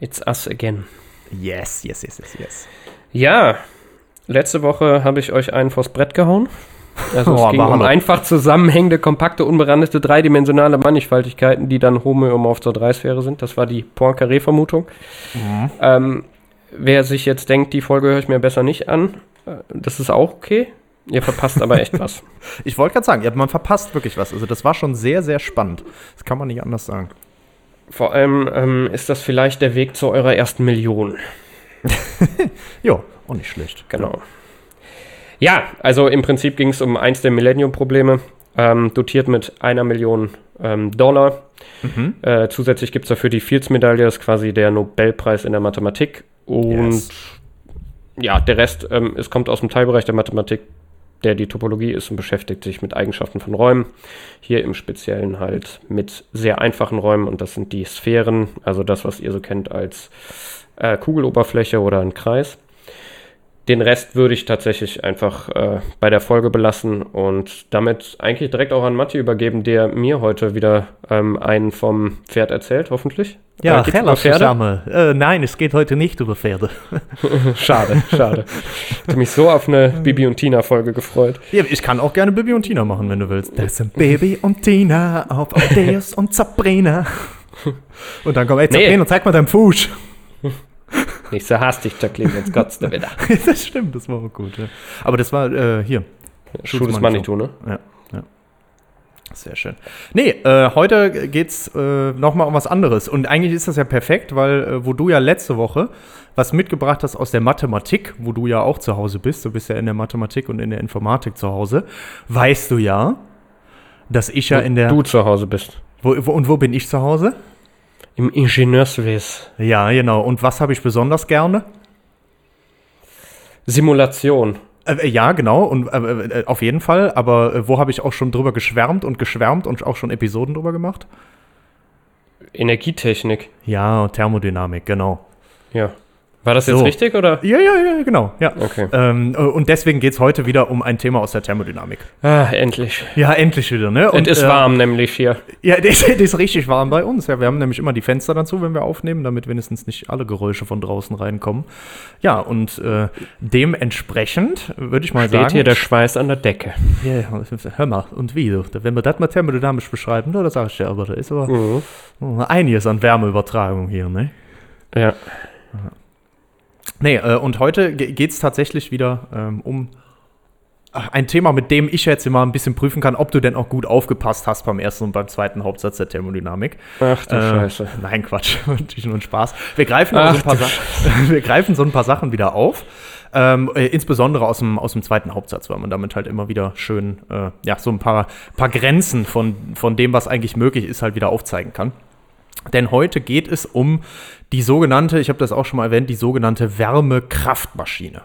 It's us again. Yes, yes, yes, yes, yes. Ja, letzte Woche habe ich euch einen vors Brett gehauen. Also es Oh, ging um einfach zusammenhängende, kompakte, unberandete, dreidimensionale Mannigfaltigkeiten, die dann homöomorph zur Dreisphäre sind. Das war die Poincaré-Vermutung. Mhm. Ähm, wer sich jetzt denkt, die Folge höre ich mir besser nicht an, äh, das ist auch okay. Ihr verpasst aber echt was. Ich wollte gerade sagen, man verpasst wirklich was. Also das war schon sehr, sehr spannend. Das kann man nicht anders sagen. Vor allem ähm, ist das vielleicht der Weg zu eurer ersten Million. Jo, auch nicht schlecht. Genau. Ja, also im Prinzip ging es um eins der Millennium-Probleme, ähm, dotiert mit einer Million ähm, Dollar. Mhm. Äh, zusätzlich gibt es dafür die Fields-Medaille, das ist quasi der Nobelpreis in der Mathematik. Und Yes. ja, der Rest, ähm, es kommt aus dem Teilbereich der Mathematik, der die Topologie ist und beschäftigt sich mit Eigenschaften von Räumen. Hier im Speziellen halt mit sehr einfachen Räumen und das sind die Sphären, also das, was ihr so kennt als äh, Kugeloberfläche oder ein Kreis. Den Rest würde ich tatsächlich einfach äh, bei der Folge belassen und damit eigentlich direkt auch an Matti übergeben, der mir heute wieder ähm, einen vom Pferd erzählt, hoffentlich. Ja, Äh, hello zusammen. Äh, nein, es geht heute nicht über Pferde. Schade, schade. Ich habe mich so auf eine Bibi und Tina Folge gefreut. Ja, ich kann auch gerne Bibi und Tina machen, wenn du willst. Das sind Baby und Tina auf Amadeus und Sabrina. Und dann kommt, ey, Nee. Sabrina, zeig mal deinen Fuß. Nicht so hastig, Jacqueline, jetzt kotzt er wieder. das stimmt, das war auch gut. Ja. Aber das war äh, hier. Schuh des Manitou, ne? Ja, ja. Sehr schön. Nee, äh, heute geht's äh, nochmal um was anderes. Und eigentlich ist das ja perfekt, weil äh, wo du ja letzte Woche was mitgebracht hast aus der Mathematik, wo du ja auch zu Hause bist, du bist ja in der Mathematik und in der Informatik zu Hause, weißt du ja, dass ich ja in der. Du zu Hause bist. Wo, wo, und wo bin ich zu Hause? Im Ingenieurswesen. Ja, genau. Und was habe ich besonders gerne? Simulation. Äh, ja, genau, und äh, äh, auf jeden Fall. Aber äh, wo habe ich auch schon drüber geschwärmt und geschwärmt und auch schon Episoden drüber gemacht? Energietechnik. Ja, Thermodynamik, genau. Ja. War das jetzt So. richtig oder? Ja, ja, ja, genau. Ja. Okay. Ähm, äh, und deswegen geht es heute wieder um ein Thema aus der Thermodynamik. Ah, endlich. Ja, endlich wieder, ne? Und, es ist äh, warm nämlich hier. Ja, das, das ist richtig warm bei uns. Ja, wir haben nämlich immer die Fenster dazu, wenn wir aufnehmen, damit wenigstens nicht alle Geräusche von draußen reinkommen. Ja, und äh, dementsprechend würde ich mal Steht sagen. hier der Schweiß an der Decke. Ja, hör mal, und wie? Wenn wir das mal thermodynamisch beschreiben, da sag ich dir aber, da ist aber Mhm. einiges an Wärmeübertragung hier, ne? Ja. Nee, äh, und heute geht es tatsächlich wieder ähm, um ach, ein Thema, mit dem ich jetzt immer ein bisschen prüfen kann, ob du denn auch gut aufgepasst hast beim ersten und beim zweiten Hauptsatz der Thermodynamik. Ach du Äh, Scheiße. Nein, Quatsch, natürlich nur ein Spaß. Wir greifen, aber so ein Ach paar du Sa- wir greifen so ein paar Sachen wieder auf. Ähm, äh, insbesondere aus dem, aus dem zweiten Hauptsatz, weil man damit halt immer wieder schön, äh, ja, so ein paar, paar Grenzen von, von dem, was eigentlich möglich ist, halt wieder aufzeigen kann. Denn heute geht es um die sogenannte, ich habe das auch schon mal erwähnt, die sogenannte Wärmekraftmaschine.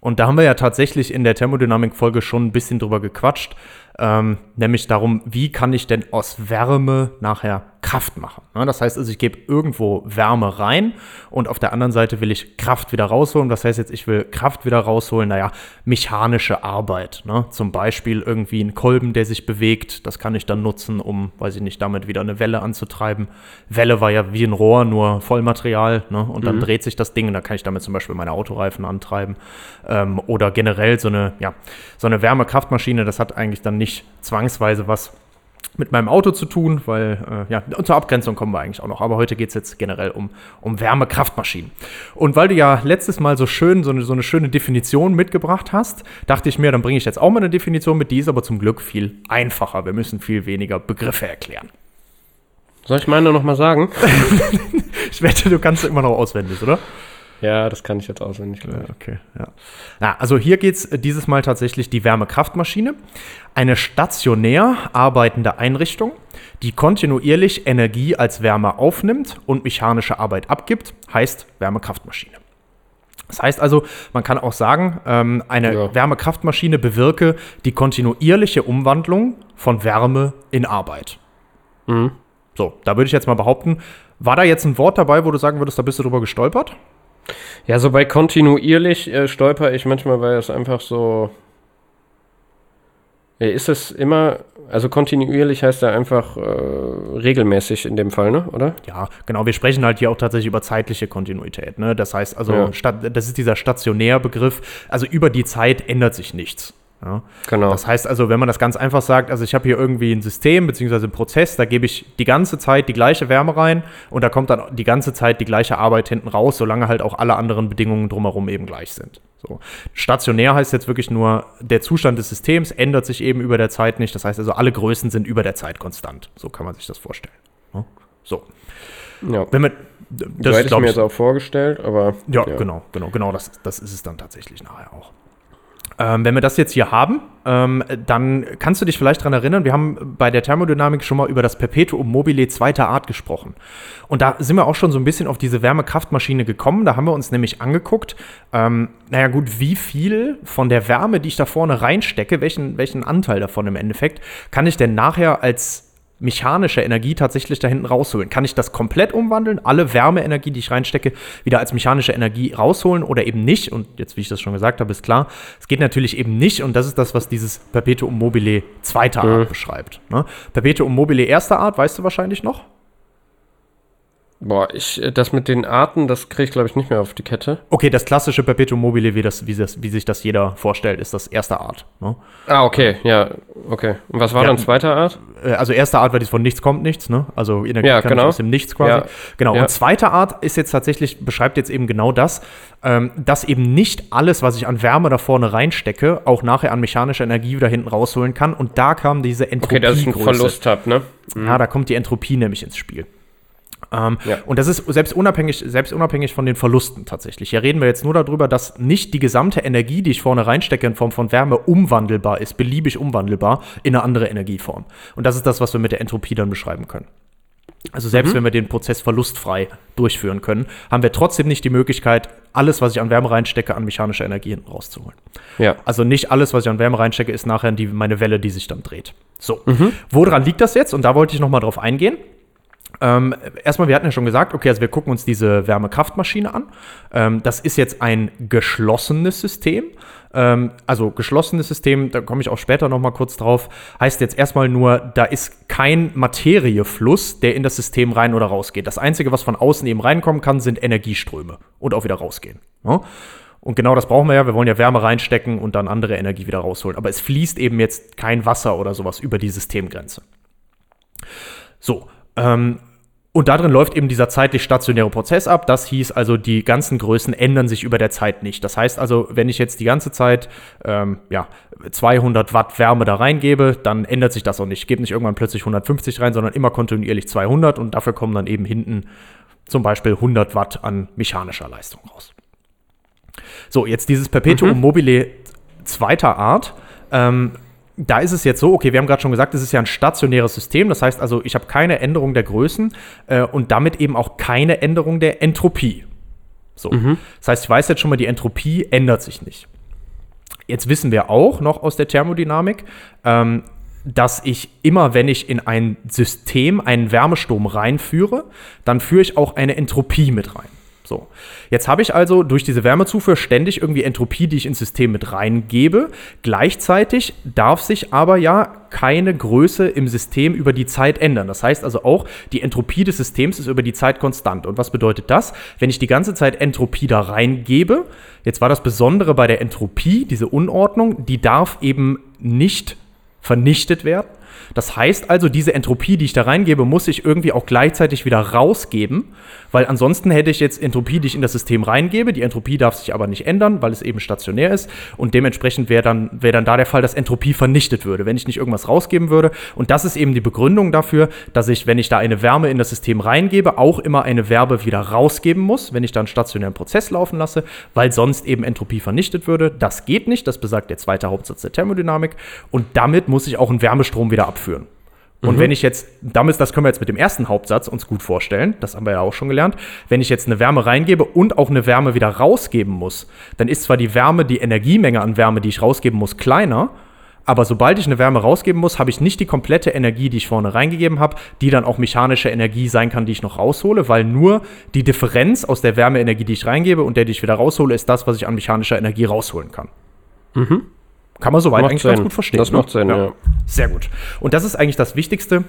Und da haben wir ja tatsächlich in der Thermodynamik-Folge schon ein bisschen drüber gequatscht, ähm, nämlich darum, wie kann ich denn aus Wärme nachher Kraft machen. Ne? Das heißt also, ich gebe irgendwo Wärme rein und auf der anderen Seite will ich Kraft wieder rausholen. Das heißt jetzt, ich will Kraft wieder rausholen, naja, mechanische Arbeit. Ne? Zum Beispiel irgendwie ein Kolben, der sich bewegt. Das kann ich dann nutzen, um, weiß ich nicht, damit wieder eine Welle anzutreiben. Welle war ja wie ein Rohr, nur Vollmaterial. Ne? Und dann dreht sich das Ding und da kann ich damit zum Beispiel meine Autoreifen antreiben. Ähm, oder generell so eine, ja, so eine Wärmekraftmaschine, das hat eigentlich dann nicht zwangsweise was mit meinem Auto zu tun, weil, äh, ja, zur Abgrenzung kommen wir eigentlich auch noch. Aber heute geht es jetzt generell um, um Wärmekraftmaschinen. Und weil du ja letztes Mal so schön, so eine, so eine schöne Definition mitgebracht hast, dachte ich mir, dann bringe ich jetzt auch mal eine Definition mit, die ist aber zum Glück viel einfacher. Wir müssen viel weniger Begriffe erklären. Soll ich meine nochmal sagen? Ich wette, du kannst immer noch auswendig, oder? Ja, das kann ich jetzt auswendig. glaub ich. Okay, ja. Na, also hier geht es dieses Mal tatsächlich die Wärmekraftmaschine. Eine stationär arbeitende Einrichtung, die kontinuierlich Energie als Wärme aufnimmt und mechanische Arbeit abgibt, heißt Wärmekraftmaschine. Das heißt also, man kann auch sagen, ähm, eine Ja. Wärmekraftmaschine bewirke die kontinuierliche Umwandlung von Wärme in Arbeit. So, da würde ich jetzt mal behaupten, war da jetzt ein Wort dabei, wo du sagen würdest, da bist du drüber gestolpert? Ja, so bei kontinuierlich äh, stolper ich manchmal, weil es einfach so. Ja, ist es immer. Also kontinuierlich heißt ja einfach äh, regelmäßig in dem Fall, ne? Oder? Ja, genau. Wir sprechen halt hier auch tatsächlich über zeitliche Kontinuität. Ne? Das heißt also, Ja. statt, das ist dieser Stationärbegriff. Also über die Zeit ändert sich nichts. Ja? Genau. Das heißt also, wenn man das ganz einfach sagt, also ich habe hier irgendwie ein System bzw. einen Prozess, da gebe ich die ganze Zeit die gleiche Wärme rein und da kommt dann die ganze Zeit die gleiche Arbeit hinten raus, solange halt auch alle anderen Bedingungen drumherum eben gleich sind. So. Stationär heißt jetzt wirklich nur, der Zustand des Systems ändert sich eben über der Zeit nicht. Das heißt also, alle Größen sind über der Zeit konstant. So kann man sich das vorstellen. Ja? So. ja. Wenn wir, Das das hätte ich mir jetzt auch vorgestellt, aber. ja, genau, genau, genau, das, das ist es dann tatsächlich nachher auch. Ähm, wenn wir das jetzt hier haben, ähm, dann kannst du dich vielleicht daran erinnern, wir haben bei der Thermodynamik schon mal über das Perpetuum mobile zweiter Art gesprochen. Und da sind wir auch schon so ein bisschen auf diese Wärmekraftmaschine gekommen. Da haben wir uns nämlich angeguckt, ähm, naja gut, wie viel von der Wärme, die ich da vorne reinstecke, welchen, welchen Anteil davon im Endeffekt, kann ich denn nachher als mechanische Energie tatsächlich da hinten rausholen? Kann ich das komplett umwandeln, alle Wärmeenergie, die ich reinstecke, wieder als mechanische Energie rausholen oder eben nicht? Und jetzt, wie ich das schon gesagt habe, ist klar, es geht natürlich eben nicht und das ist das, was dieses Perpetuum mobile zweiter Art beschreibt. Ne? Perpetuum mobile erster Art, weißt du wahrscheinlich noch? Boah, ich, äh, das mit den Arten, das kriege ich, glaube ich, nicht mehr auf die Kette. Okay, das klassische Perpetuum mobile, wie, das, wie, das, wie sich das jeder vorstellt, ist das erste Art. Ne? Ah, okay, ja, okay. Und was war Wir dann zweiter Art? Äh, Also erste Art war das von nichts kommt nichts, ne? Also Energie Ja, kann genau. aus dem Nichts quasi. Ja. Genau. Ja. Und zweite Art ist jetzt tatsächlich, beschreibt jetzt eben genau das, ähm, dass eben nicht alles, was ich an Wärme da vorne reinstecke, auch nachher an mechanischer Energie wieder hinten rausholen kann. Und da kam diese Okay, Entropie. dass ich einen Verlust habe, ne? Ja, da kommt die Entropie nämlich ins Spiel. Ähm, Ja. Und das ist selbst unabhängig, selbst unabhängig von den Verlusten tatsächlich. Hier reden wir jetzt nur darüber, dass nicht die gesamte Energie, die ich vorne reinstecke in Form von Wärme, umwandelbar ist, beliebig umwandelbar in eine andere Energieform. Und das ist das, was wir mit der Entropie dann beschreiben können. Also selbst wenn wir den Prozess verlustfrei durchführen können, haben wir trotzdem nicht die Möglichkeit, alles, was ich an Wärme reinstecke, an mechanischer Energie hinten rauszuholen. Ja. Also nicht alles, was ich an Wärme reinstecke, ist nachher die, meine Welle, die sich dann dreht. So, woran liegt das jetzt? Und da wollte ich noch mal drauf eingehen. Ähm, erstmal, wir hatten ja schon gesagt, okay, also wir gucken uns diese Wärmekraftmaschine an. Ähm, das ist jetzt ein geschlossenes System. Ähm, also geschlossenes System, da komme ich auch später noch mal kurz drauf, heißt jetzt erstmal nur, da ist kein Materiefluss, der in das System rein oder rausgeht. Das Einzige, was von außen eben reinkommen kann, sind Energieströme und auch wieder rausgehen. Ja? Und genau das brauchen wir ja. Wir wollen ja Wärme reinstecken und dann andere Energie wieder rausholen. Aber es fließt eben jetzt kein Wasser oder sowas über die Systemgrenze. So, ähm, und darin läuft eben dieser zeitlich stationäre Prozess ab. Das hieß also, die ganzen Größen ändern sich über der Zeit nicht. Das heißt also, wenn ich jetzt die ganze Zeit ähm, ja, 200 Watt Wärme da reingebe, dann ändert sich das auch nicht. Ich gebe nicht irgendwann plötzlich 150 rein, sondern immer kontinuierlich 200 und dafür kommen dann eben hinten zum Beispiel 100 Watt an mechanischer Leistung raus. So, jetzt dieses Perpetuum mobile zweiter Art. Ähm, da ist es jetzt so, okay, wir haben gerade schon gesagt, es ist ja ein stationäres System. Das heißt also, ich habe keine Änderung der Größen äh, und damit eben auch keine Änderung der Entropie. So. Das heißt, ich weiß jetzt schon mal, die Entropie ändert sich nicht. Jetzt wissen wir auch noch aus der Thermodynamik, ähm, dass ich immer, wenn ich in ein System einen Wärmestrom reinführe, dann führe ich auch eine Entropie mit rein. So. Jetzt habe ich also durch diese Wärmezufuhr ständig irgendwie Entropie, die ich ins System mit reingebe. Gleichzeitig darf sich aber ja keine Größe im System über die Zeit ändern. Das heißt also auch, die Entropie des Systems ist über die Zeit konstant. Und was bedeutet das? Wenn ich die ganze Zeit Entropie da reingebe, jetzt war das Besondere bei der Entropie, diese Unordnung, die darf eben nicht vernichtet werden. Das heißt also, diese Entropie, die ich da reingebe, muss ich irgendwie auch gleichzeitig wieder rausgeben, weil ansonsten hätte ich jetzt Entropie, die ich in das System reingebe. Die Entropie darf sich aber nicht ändern, weil es eben stationär ist. Und dementsprechend wäre dann, wäre dann da der Fall, dass Entropie vernichtet würde, wenn ich nicht irgendwas rausgeben würde. Und das ist eben die Begründung dafür, dass ich, wenn ich da eine Wärme in das System reingebe, auch immer eine Wärme wieder rausgeben muss, wenn ich da einen stationären Prozess laufen lasse, weil sonst eben Entropie vernichtet würde. Das geht nicht, das besagt der zweite Hauptsatz der Thermodynamik. Und damit muss ich auch einen Wärmestrom wieder abführen. Und wenn ich jetzt, damit, das können wir jetzt mit dem ersten Hauptsatz uns gut vorstellen, das haben wir ja auch schon gelernt, wenn ich jetzt eine Wärme reingebe und auch eine Wärme wieder rausgeben muss, dann ist zwar die Wärme, die Energiemenge an Wärme, die ich rausgeben muss, kleiner, aber sobald ich eine Wärme rausgeben muss, habe ich nicht die komplette Energie, die ich vorne reingegeben habe, die dann auch mechanische Energie sein kann, die ich noch raushole, weil nur die Differenz aus der Wärmeenergie, die ich reingebe und der, die ich wieder raushole, ist das, was ich an mechanischer Energie rausholen kann. Kann man soweit Macht eigentlich Sinn. ganz gut verstehen. Das ne? macht Sinn, ja. Sehr gut. Und das ist eigentlich das Wichtigste,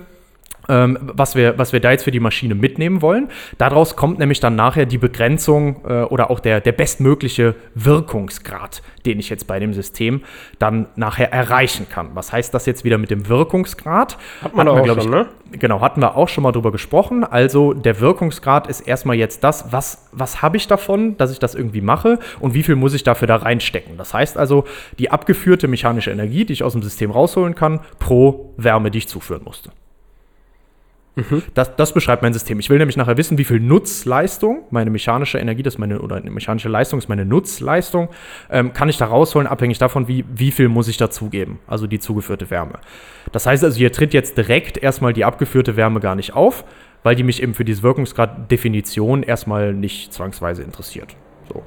ähm, was, wir, was wir da jetzt für die Maschine mitnehmen wollen. Daraus kommt nämlich dann nachher die Begrenzung äh, oder auch der, der bestmögliche Wirkungsgrad, den ich jetzt bei dem System dann nachher erreichen kann. Was heißt das jetzt wieder mit dem Wirkungsgrad? Hat man Hatten wir, auch glaub schon, ich, ne? Genau, hatten wir auch schon mal drüber gesprochen. Also der Wirkungsgrad ist erstmal jetzt das, was, was habe ich davon, dass ich das irgendwie mache und wie viel muss ich dafür da reinstecken. Das heißt also die abgeführte mechanische Energie, die ich aus dem System rausholen kann, pro Wärme, die ich zuführen musste. Das, das beschreibt mein System. Ich will nämlich nachher wissen, wie viel Nutzleistung, meine mechanische Energie, das meine, oder eine mechanische Leistung ist meine Nutzleistung, ähm, kann ich da rausholen, abhängig davon, wie, wie viel muss ich dazugeben, also die zugeführte Wärme. Das heißt also, hier tritt jetzt direkt erstmal die abgeführte Wärme gar nicht auf, weil die mich eben für diese Wirkungsgrad-Definition erstmal nicht zwangsweise interessiert. So.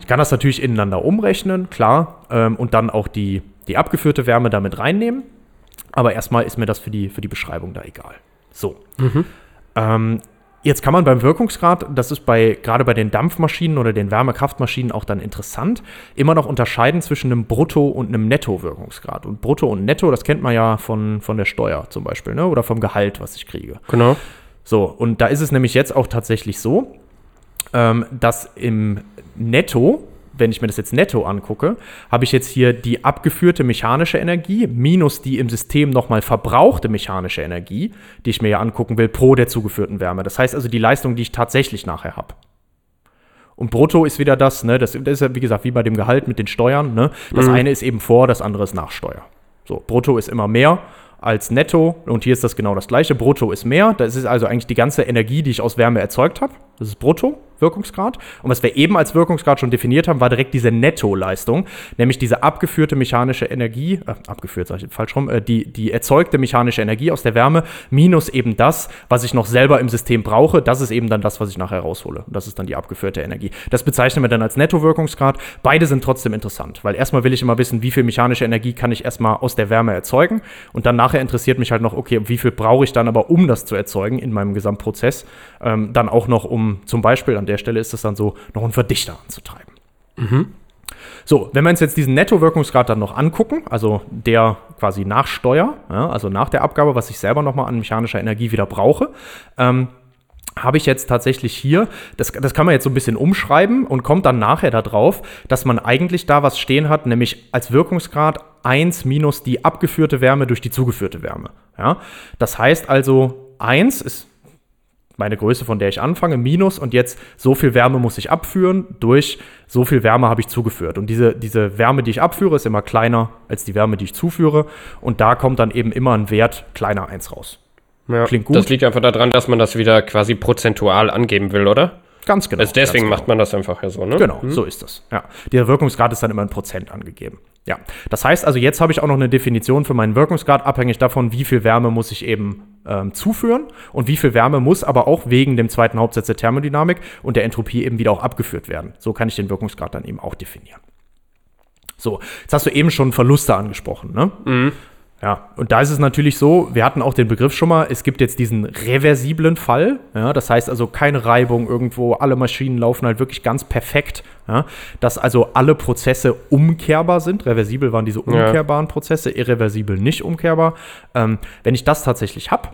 Ich kann das natürlich ineinander umrechnen, klar, ähm, und dann auch die, die abgeführte Wärme damit reinnehmen. Aber erstmal ist mir das für die, für die Beschreibung da egal. So. Ähm, jetzt kann man beim Wirkungsgrad, das ist bei gerade bei den Dampfmaschinen oder den Wärmekraftmaschinen auch dann interessant, immer noch unterscheiden zwischen einem Brutto- und einem Netto-Wirkungsgrad. Und Brutto und Netto, das kennt man ja von, von der Steuer zum Beispiel, ne? oder vom Gehalt, was ich kriege. Genau. So, und da ist es nämlich jetzt auch tatsächlich so, ähm, dass im Netto, wenn ich mir das jetzt netto angucke, habe ich jetzt hier die abgeführte mechanische Energie minus die im System nochmal verbrauchte mechanische Energie, die ich mir ja angucken will, pro der zugeführten Wärme. Das heißt also die Leistung, die ich tatsächlich nachher habe. Und brutto ist wieder das, ne, das, das ist ja wie gesagt wie bei dem Gehalt mit den Steuern, ne? Das eine ist eben vor, das andere ist nach Steuer. So, brutto ist immer mehr als netto und hier ist das genau das gleiche. Brutto ist mehr, das ist also eigentlich die ganze Energie, die ich aus Wärme erzeugt habe. Das ist brutto, Wirkungsgrad. Und was wir eben als Wirkungsgrad schon definiert haben, war direkt diese Nettoleistung, nämlich diese abgeführte mechanische Energie, äh, abgeführt sage ich falsch rum, äh, die, die erzeugte mechanische Energie aus der Wärme minus eben das, was ich noch selber im System brauche. Das ist eben dann das, was ich nachher raushole. Das ist dann die abgeführte Energie. Das bezeichnen wir dann als Nettowirkungsgrad. Beide sind trotzdem interessant, weil erstmal will ich immer wissen, wie viel mechanische Energie kann ich erstmal aus der Wärme erzeugen und dann nachher interessiert mich halt noch, okay, wie viel brauche ich dann aber, um das zu erzeugen in meinem Gesamtprozess, ähm, dann auch noch, um zum Beispiel an der Stelle ist es dann so, noch einen Verdichter anzutreiben. So, wenn wir uns jetzt diesen Nettowirkungsgrad dann noch angucken, also der quasi nach Steuer, ja, also nach der Abgabe, was ich selber nochmal an mechanischer Energie wieder brauche, ähm, habe ich jetzt tatsächlich hier, das, das kann man jetzt so ein bisschen umschreiben und kommt dann nachher darauf, dass man eigentlich da was stehen hat, nämlich als Wirkungsgrad 1 minus die abgeführte Wärme durch die zugeführte Wärme. Ja? Das heißt also, 1 ist meine Größe, von der ich anfange, minus und jetzt so viel Wärme muss ich abführen durch so viel Wärme habe ich zugeführt. Und diese, diese Wärme, die ich abführe, ist immer kleiner als die Wärme, die ich zuführe. Und da kommt dann eben immer ein Wert kleiner 1 raus. Ja, Klingt gut. Das liegt einfach daran, dass man das wieder quasi prozentual angeben will, oder? Ganz genau. Also deswegen ganz genau. macht man das einfach ja so, ne? Genau, so ist das. Ja. Der Wirkungsgrad ist dann immer in Prozent angegeben. Ja. Das heißt also, jetzt habe ich auch noch eine Definition für meinen Wirkungsgrad, abhängig davon, wie viel Wärme muss ich eben ähm, zuführen und wie viel Wärme muss aber auch wegen dem zweiten Hauptsatz der Thermodynamik und der Entropie eben wieder auch abgeführt werden. So kann ich den Wirkungsgrad dann eben auch definieren. So, jetzt hast du eben schon Verluste angesprochen, ne? Ja, und da ist es natürlich so, wir hatten auch den Begriff schon mal, es gibt jetzt diesen reversiblen Fall, ja, das heißt also keine Reibung irgendwo, alle Maschinen laufen halt wirklich ganz perfekt, ja, dass also alle Prozesse umkehrbar sind, reversibel waren diese umkehrbaren Prozesse, irreversibel nicht umkehrbar. Ähm, wenn ich das tatsächlich habe,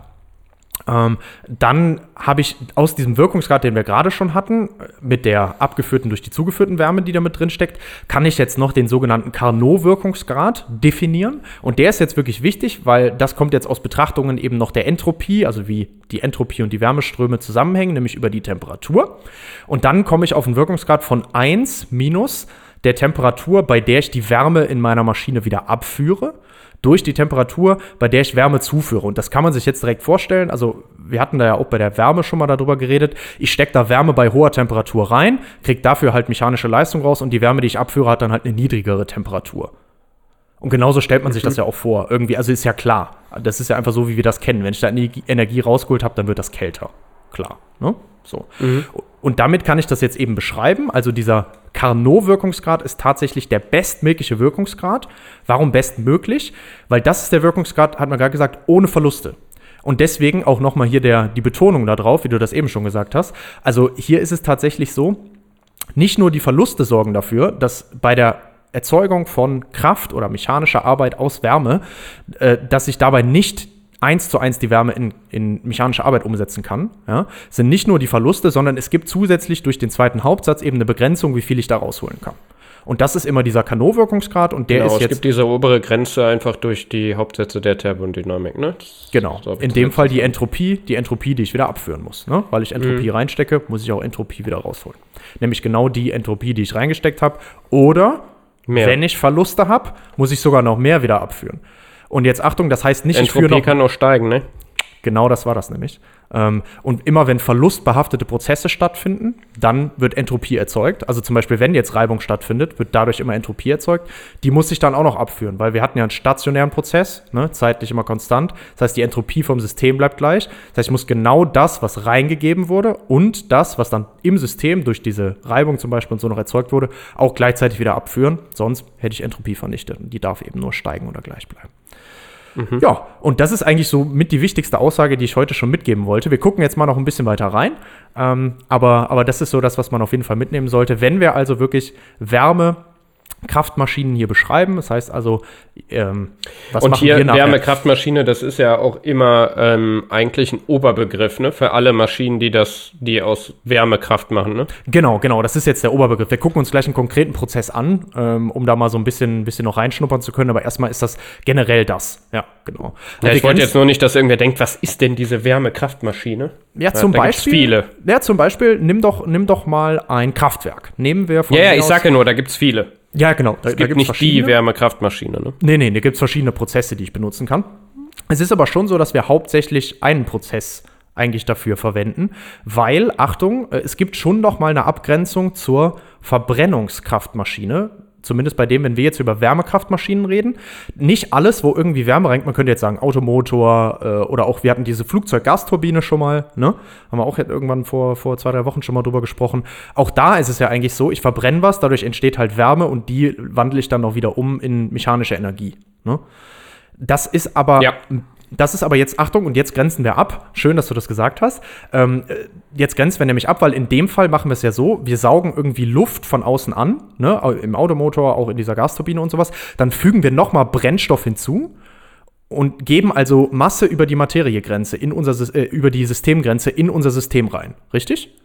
ähm, dann habe ich aus diesem Wirkungsgrad, den wir gerade schon hatten, mit der abgeführten durch die zugeführten Wärme, die da mit drin steckt, kann ich jetzt noch den sogenannten Carnot-Wirkungsgrad definieren. Und der ist jetzt wirklich wichtig, weil das kommt jetzt aus Betrachtungen eben noch der Entropie, also wie die Entropie und die Wärmeströme zusammenhängen, nämlich über die Temperatur. Und dann komme ich auf einen Wirkungsgrad von 1 minus der Temperatur, bei der ich die Wärme in meiner Maschine wieder abführe durch die Temperatur, bei der ich Wärme zuführe. Und das kann man sich jetzt direkt vorstellen. Also wir hatten da ja auch bei der Wärme schon mal darüber geredet. Ich stecke da Wärme bei hoher Temperatur rein, kriege dafür halt mechanische Leistung raus und die Wärme, die ich abführe, hat dann halt eine niedrigere Temperatur. Und genauso stellt man sich das ja auch vor. Irgendwie, also ist ja klar. Das ist ja einfach so, wie wir das kennen. Wenn ich da Energie, Energie rausgeholt habe, dann wird das kälter. Klar. Ne? So. Und damit kann ich das jetzt eben beschreiben. Also dieser Carnot-Wirkungsgrad ist tatsächlich der bestmögliche Wirkungsgrad. Warum bestmöglich? Weil das ist der Wirkungsgrad, hat man gerade gesagt, ohne Verluste. Und deswegen auch nochmal hier der, die Betonung darauf, wie du das eben schon gesagt hast. Also hier ist es tatsächlich so, nicht nur die Verluste sorgen dafür, dass bei der Erzeugung von Kraft oder mechanischer Arbeit aus Wärme, äh, dass ich dabei nicht eins zu eins die Wärme in, in mechanische Arbeit umsetzen kann, ja, sind nicht nur die Verluste, sondern es gibt zusätzlich durch den zweiten Hauptsatz eben eine Begrenzung, wie viel ich da rausholen kann. Und das ist immer dieser Carnot-Wirkungsgrad und der Genau, ist es jetzt gibt diese obere Grenze einfach durch die Hauptsätze der Thermodynamik, ne? Das- Genau. In dem Fall die Entropie, die Entropie, die ich wieder abführen muss. Ne? Weil ich Entropie reinstecke, muss ich auch Entropie wieder rausholen. Nämlich genau die Entropie, die ich reingesteckt habe. Oder Mehr. wenn ich Verluste habe, muss ich sogar noch mehr wieder abführen. Und jetzt Achtung, das heißt nicht, ich führe Entropie noch. kann auch steigen, ne? Genau das war das nämlich. Ähm, und immer wenn verlustbehaftete Prozesse stattfinden, dann wird Entropie erzeugt. Also zum Beispiel, wenn jetzt Reibung stattfindet, wird dadurch immer Entropie erzeugt. Die muss ich dann auch noch abführen, weil wir hatten ja einen stationären Prozess, ne, zeitlich immer konstant. Das heißt, die Entropie vom System bleibt gleich. Das heißt, ich muss genau das, was reingegeben wurde und das, was dann im System durch diese Reibung zum Beispiel und so noch erzeugt wurde, auch gleichzeitig wieder abführen. Sonst hätte ich Entropie vernichtet. Und die darf eben nur steigen oder gleich bleiben. Ja, und das ist eigentlich so mit die wichtigste Aussage, die ich heute schon mitgeben wollte. Wir gucken jetzt mal noch ein bisschen weiter rein. Ähm, aber, aber das ist so das, was man auf jeden Fall mitnehmen sollte. Wenn wir also wirklich Wärme, Kraftmaschinen hier beschreiben, das heißt also, ähm, was Und hier? Wärmekraftmaschine, das ist ja auch immer ähm, eigentlich ein Oberbegriff, ne? Für alle Maschinen, die das, die aus Wärmekraft machen, ne? Genau, genau, das ist jetzt der Oberbegriff. Wir gucken uns gleich einen konkreten Prozess an, ähm, um da mal so ein bisschen, bisschen noch reinschnuppern zu können. Aber erstmal ist das generell das. Ja, genau. Ja, ich wollte jetzt nur nicht, dass irgendwer denkt, was ist denn diese Wärmekraftmaschine? Ja, zum da gibt's Beispiel. viele. Ja, zum Beispiel, nimm doch, nimm doch mal ein Kraftwerk. Nehmen wir von Ja, ja, ich aus- sage nur, da gibt's viele. Ja, genau. Da, Es gibt nicht die Wärmekraftmaschine, ne? Nee, nee, da gibt es verschiedene Prozesse, die ich benutzen kann. Es ist aber schon so, dass wir hauptsächlich einen Prozess eigentlich dafür verwenden, weil, Achtung, äh, es gibt schon noch mal eine Abgrenzung zur Verbrennungskraftmaschine. Zumindest bei dem, wenn wir jetzt über Wärmekraftmaschinen reden. Nicht alles, wo irgendwie Wärme reinkt, man könnte jetzt sagen Automotor äh, oder auch, wir hatten diese Flugzeuggasturbine schon mal, ne? Haben wir auch jetzt irgendwann vor, vor zwei, drei Wochen schon mal drüber gesprochen. Auch da ist es ja eigentlich so, ich verbrenne was, dadurch entsteht halt Wärme und die wandle ich dann noch wieder um in mechanische Energie. Ne? Das ist aber, Ja. Das ist aber jetzt, Achtung, und jetzt grenzen wir ab. Schön, dass du das gesagt hast. Ähm, äh, jetzt grenzen wir nämlich ab, weil in dem Fall machen wir es ja so, wir saugen irgendwie Luft von außen an, ne? im Automotor, auch in dieser Gasturbine und sowas. Dann fügen wir nochmal Brennstoff hinzu und geben also Masse über die Materiegrenze, in unser, äh, über die Systemgrenze in unser System rein. Richtig?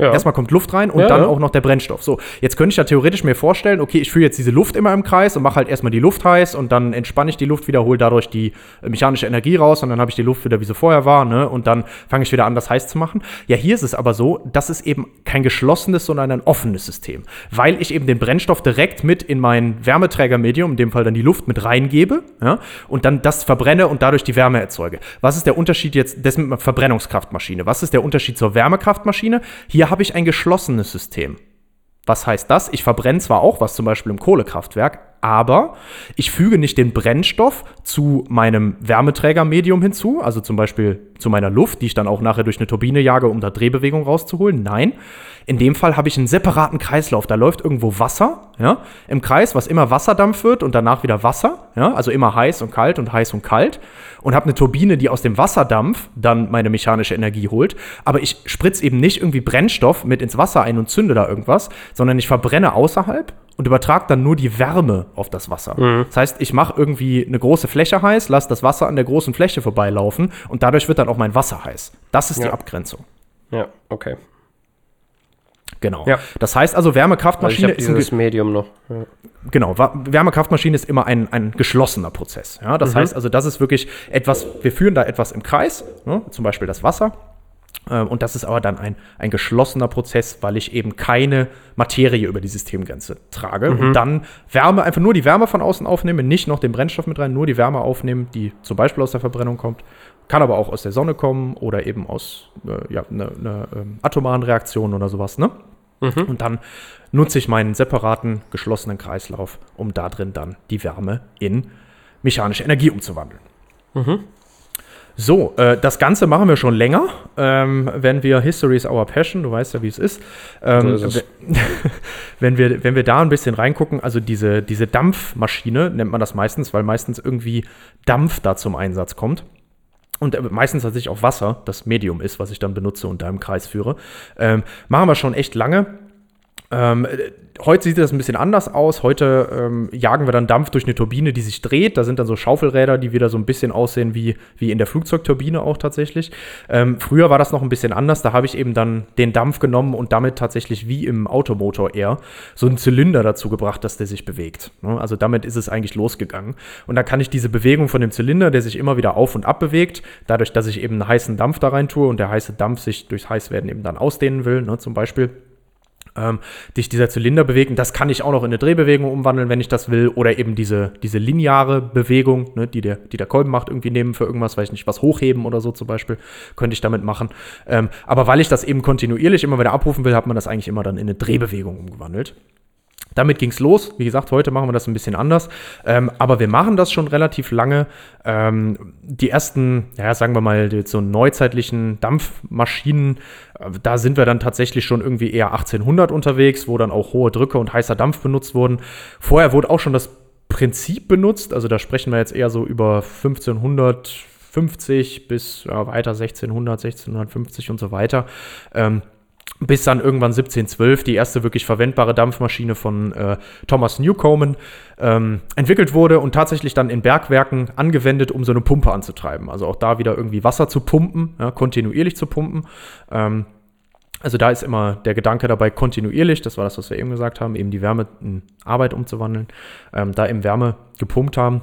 Ja. Erstmal kommt Luft rein und Ja, dann ja. auch noch der Brennstoff. So, jetzt könnte ich ja theoretisch mir vorstellen, okay, ich führe jetzt diese Luft immer im Kreis und mache halt erstmal die Luft heiß und dann entspanne ich die Luft wieder, hole dadurch die äh, mechanische Energie raus und dann habe ich die Luft wieder, wie sie vorher war, ne? Und dann fange ich wieder an, das heiß zu machen. Ja, hier ist es aber so, das ist eben kein geschlossenes, sondern ein offenes System, weil ich eben den Brennstoff direkt mit in mein Wärmeträgermedium, in dem Fall dann die Luft mit reingebe, ja? Und dann das verbrenne und dadurch die Wärme erzeuge. Was ist der Unterschied jetzt, das mit einer Verbrennungskraftmaschine? Was ist der Unterschied zur Wärmekraftmaschine? Hier habe ich ein geschlossenes System. Was heißt das? Ich verbrenne zwar auch was, zum Beispiel im Kohlekraftwerk, aber ich füge nicht den Brennstoff zu meinem Wärmeträgermedium hinzu, also zum Beispiel zu meiner Luft, die ich dann auch nachher durch eine Turbine jage, um da Drehbewegung rauszuholen. Nein, in dem Fall habe ich einen separaten Kreislauf. Da läuft irgendwo Wasser ja, im Kreis, was immer Wasserdampf wird und danach wieder Wasser, ja, also immer heiß und kalt und heiß und kalt. Und habe eine Turbine, die aus dem Wasserdampf dann meine mechanische Energie holt. Aber ich spritze eben nicht irgendwie Brennstoff mit ins Wasser ein und zünde da irgendwas, sondern ich verbrenne außerhalb und übertrage dann nur die Wärme auf das Wasser. Das heißt, ich mache irgendwie eine große Fläche heiß, lasse das Wasser an der großen Fläche vorbeilaufen und dadurch wird dann auch mein Wasser heiß. Das ist die Ja. Abgrenzung. Ja, okay. Genau. Ja. Das heißt also, Also ich Wärmekraftmaschine habe ist ein, dieses Medium noch. Ja. Genau, Wärmekraftmaschine ist immer ein, ein geschlossener Prozess. Ja? Das heißt also, das ist wirklich etwas, wir führen da etwas im Kreis, ne? zum Beispiel das Wasser. Ähm, Und das ist aber dann ein, ein geschlossener Prozess, weil ich eben keine Materie über die Systemgrenze trage. Und dann Wärme, einfach nur die Wärme von außen aufnehme, nicht noch den Brennstoff mit rein, nur die Wärme aufnehmen, die zum Beispiel aus der Verbrennung kommt. Kann aber auch aus der Sonne kommen oder eben aus äh, ja, einer ne, ähm, atomaren Reaktion oder sowas. Ne? Und dann nutze ich meinen separaten geschlossenen Kreislauf, um da drin dann die Wärme in mechanische Energie umzuwandeln. So, äh, das Ganze machen wir schon länger. Ähm, wenn wir History is our passion, du weißt ja, wie es ist. Ähm, So ist es. wenn, wir, wenn wir da ein bisschen reingucken, also diese, diese Dampfmaschine nennt man das meistens, weil meistens irgendwie Dampf da zum Einsatz kommt. Und äh, meistens tatsächlich auch Wasser, das Medium ist, was ich dann benutze und da im Kreis führe. Ähm, machen wir schon echt lange. Ähm, äh, heute sieht das ein bisschen anders aus. Heute ähm, jagen wir dann Dampf durch eine Turbine, die sich dreht. Da sind dann so Schaufelräder, die wieder so ein bisschen aussehen wie, wie in der Flugzeugturbine auch tatsächlich. Ähm, früher war das noch ein bisschen anders. Da habe ich eben dann den Dampf genommen und damit tatsächlich wie im Automotor eher so einen Zylinder dazu gebracht, dass der sich bewegt. Ne? Also damit ist es eigentlich losgegangen. Und dann kann ich diese Bewegung von dem Zylinder, der sich immer wieder auf und ab bewegt, dadurch, dass ich eben einen heißen Dampf da rein tue und der heiße Dampf sich durchs Heißwerden eben dann ausdehnen will, ne, zum Beispiel ähm, dich dieser Zylinder bewegen. Das kann ich auch noch in eine Drehbewegung umwandeln, wenn ich das will. Oder eben diese, diese lineare Bewegung, ne, die, der, die der Kolben macht, irgendwie nehmen für irgendwas, weiß ich nicht, was hochheben oder so zum Beispiel, könnte ich damit machen. Ähm, aber weil ich das eben kontinuierlich immer wieder abrufen will, hat man das eigentlich immer dann in eine Drehbewegung umgewandelt. Damit ging es los. Wie gesagt, heute machen wir das ein bisschen anders. Ähm, aber wir machen das schon relativ lange. Ähm, die ersten, ja, sagen wir mal, so neuzeitlichen Dampfmaschinen, äh, da sind wir dann tatsächlich schon irgendwie eher 1800 unterwegs, wo dann auch hohe Drücke und heißer Dampf benutzt wurden. Vorher wurde auch schon das Prinzip benutzt. Also da sprechen wir jetzt eher so über 1550 bis ja, weiter 1600, 1650 und so weiter. Ähm, bis dann irgendwann 1712 die erste wirklich verwendbare Dampfmaschine von äh, Thomas Newcomen ähm, entwickelt wurde und tatsächlich dann in Bergwerken angewendet, um so eine Pumpe anzutreiben. Also auch da wieder irgendwie Wasser zu pumpen, ja, kontinuierlich zu pumpen. Ähm, also da ist immer der Gedanke dabei, kontinuierlich, das war das, was wir eben gesagt haben, eben die Wärme in Arbeit umzuwandeln, ähm, da eben Wärme gepumpt haben.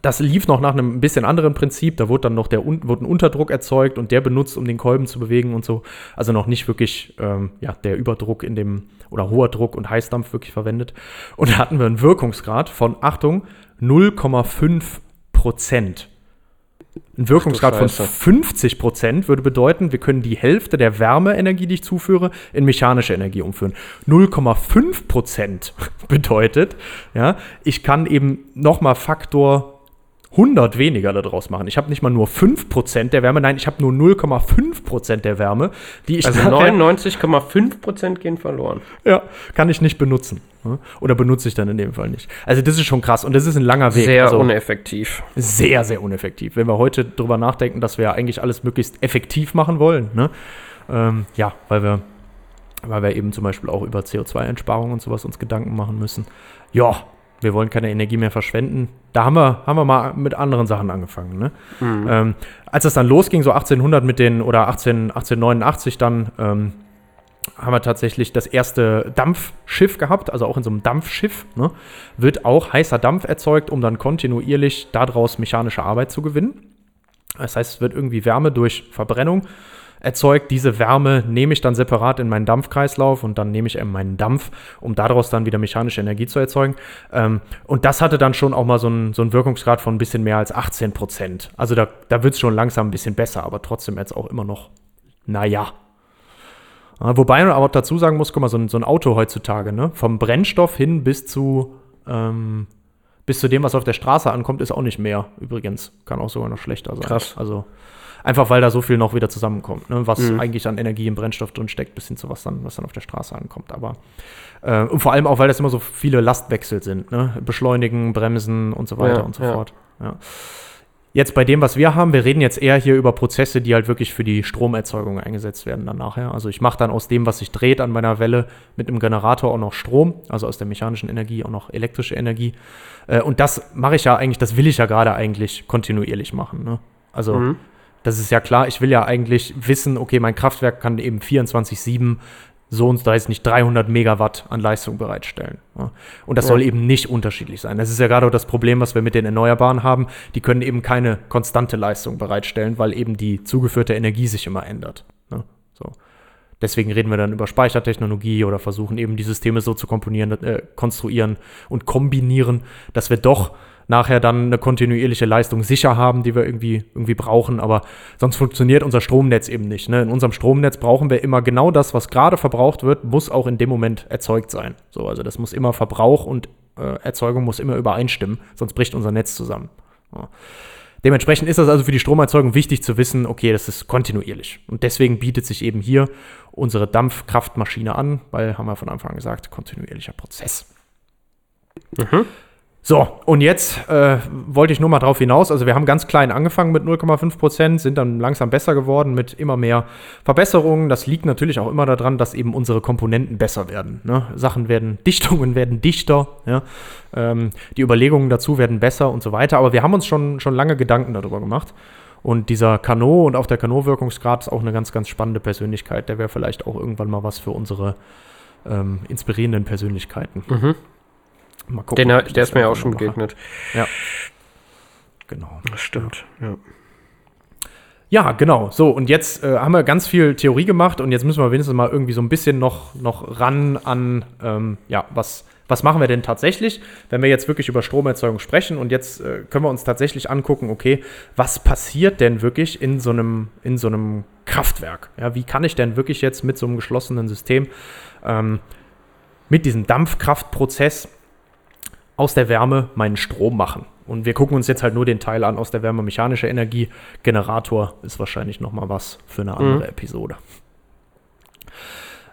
Das lief noch nach einem ein bisschen anderen Prinzip. Da wurde dann noch der wurde ein Unterdruck erzeugt und der benutzt, um den Kolben zu bewegen und so. Also noch nicht wirklich ähm, ja, der Überdruck in dem oder hoher Druck und Heißdampf wirklich verwendet. Und da hatten wir einen Wirkungsgrad von, Achtung, 0,5 Prozent. Ein Wirkungsgrad von Scheiße. 50 Prozent würde bedeuten, wir können die Hälfte der Wärmeenergie, die ich zuführe, in mechanische Energie umführen. 0,5 Prozent bedeutet, ja, ich kann eben nochmal Faktor 100 weniger daraus machen. Ich habe nicht mal nur 5 Prozent der Wärme, nein, ich habe nur 0,5 Prozent der Wärme, die ich Also nachher- 99,5% gehen verloren. ja, kann ich nicht benutzen. ne? Oder benutze ich dann in dem Fall nicht. Also das ist schon krass und das ist ein langer Weg. Sehr also, uneffektiv. sehr, sehr uneffektiv. Wenn wir heute drüber nachdenken, dass wir ja eigentlich alles möglichst effektiv machen wollen, ne? ähm, ja, weil wir, weil wir eben zum Beispiel auch über CO2-Einsparung und sowas uns Gedanken machen müssen. Ja, wir wollen keine Energie mehr verschwenden. Da haben wir, haben wir mal mit anderen Sachen angefangen. Ne? Ähm, als es dann losging, so 1800 mit den, oder 18, 1889 dann, ähm, haben wir tatsächlich das erste Dampfschiff gehabt, also auch in so einem Dampfschiff, ne, wird auch heißer Dampf erzeugt, um dann kontinuierlich daraus mechanische Arbeit zu gewinnen. Das heißt, es wird irgendwie Wärme durch Verbrennung erzeugt. Diese Wärme nehme ich dann separat in meinen Dampfkreislauf und dann nehme ich eben meinen Dampf, um daraus dann wieder mechanische Energie zu erzeugen. Ähm, und das hatte dann schon auch mal so einen, so einen Wirkungsgrad von ein bisschen mehr als 18 Prozent. Also da, da wird es schon langsam ein bisschen besser, aber trotzdem jetzt auch immer noch, naja. Ja, Wobei man aber dazu sagen muss, guck mal, so ein, so ein Auto heutzutage, ne? Vom Brennstoff hin bis zu, ähm, bis zu dem, was auf der Straße ankommt, ist auch nicht mehr übrigens. Kann auch sogar noch schlechter sein. Krass. Also einfach weil da so viel noch wieder zusammenkommt, ne? was Mhm. eigentlich an Energie im Brennstoff drin steckt, bis hin zu was dann, was dann auf der Straße ankommt. Aber äh, und vor allem auch, weil das immer so viele Lastwechsel sind, ne? Beschleunigen, Bremsen und so weiter Ja, und so ja. fort. Ja. Jetzt bei dem, was wir haben, wir reden jetzt eher hier über Prozesse, die halt wirklich für die Stromerzeugung eingesetzt werden dann nachher. Also ich mache dann aus dem, was sich dreht an meiner Welle mit einem Generator auch noch Strom, also aus der mechanischen Energie auch noch elektrische Energie. Äh, und das mache ich ja eigentlich, das will ich ja gerade eigentlich kontinuierlich machen. Ne? Also Mhm. Das ist ja klar, ich will ja eigentlich wissen, okay, mein Kraftwerk kann eben 24-7 so und da ist nicht 300 Megawatt an Leistung bereitstellen. Und das Ja. soll eben nicht unterschiedlich sein. Das ist ja gerade auch das Problem, was wir mit den Erneuerbaren haben. Die können eben keine konstante Leistung bereitstellen, weil eben die zugeführte Energie sich immer ändert. Ne? So. Deswegen reden wir dann über Speichertechnologie oder versuchen eben die Systeme so zu komponieren, äh, konstruieren und kombinieren, dass wir doch nachher dann eine kontinuierliche Leistung sicher haben, die wir irgendwie, irgendwie brauchen. Aber sonst funktioniert unser Stromnetz eben nicht. Ne? In unserem Stromnetz brauchen wir immer genau das, was gerade verbraucht wird, muss auch in dem Moment erzeugt sein. So, also das muss immer Verbrauch und äh, Erzeugung muss immer übereinstimmen, sonst bricht unser Netz zusammen. Ja. Dementsprechend ist das also für die Stromerzeugung wichtig zu wissen, okay, das ist kontinuierlich. Und deswegen bietet sich eben hier unsere Dampfkraftmaschine an, weil, haben wir von Anfang an gesagt, kontinuierlicher Prozess. Mhm. So, und jetzt äh, wollte ich nur mal drauf hinaus. Also wir haben ganz klein angefangen mit 0,5 Prozent, sind dann langsam besser geworden mit immer mehr Verbesserungen. Das liegt natürlich auch immer daran, dass eben unsere Komponenten besser werden. Ne? Sachen werden, Dichtungen werden dichter, ja? ähm, die Überlegungen dazu werden besser und so weiter. Aber wir haben uns schon, schon lange Gedanken darüber gemacht. Und dieser Kano und auch der Kano-Wirkungsgrad ist auch eine ganz, ganz spannende Persönlichkeit. Der wäre vielleicht auch irgendwann mal was für unsere ähm, inspirierenden Persönlichkeiten. Mhm. Mal gucken. Den, der ist mir auch schon begegnet. Ja. Genau. Das stimmt, ja. Ja, genau. So, und jetzt äh, haben wir ganz viel Theorie gemacht und jetzt müssen wir wenigstens mal irgendwie so ein bisschen noch, noch ran an, ähm, ja, was, was machen wir denn tatsächlich, wenn wir jetzt wirklich über Stromerzeugung sprechen und jetzt äh, können wir uns tatsächlich angucken, okay, was passiert denn wirklich in so einem, in so einem Kraftwerk? Ja, wie kann ich denn wirklich jetzt mit so einem geschlossenen System, ähm, mit diesem Dampfkraftprozess aus der Wärme meinen Strom machen. Und wir gucken uns jetzt halt nur den Teil an aus der Wärme mechanischer Energie. Generator ist wahrscheinlich noch mal was für eine andere mhm. Episode.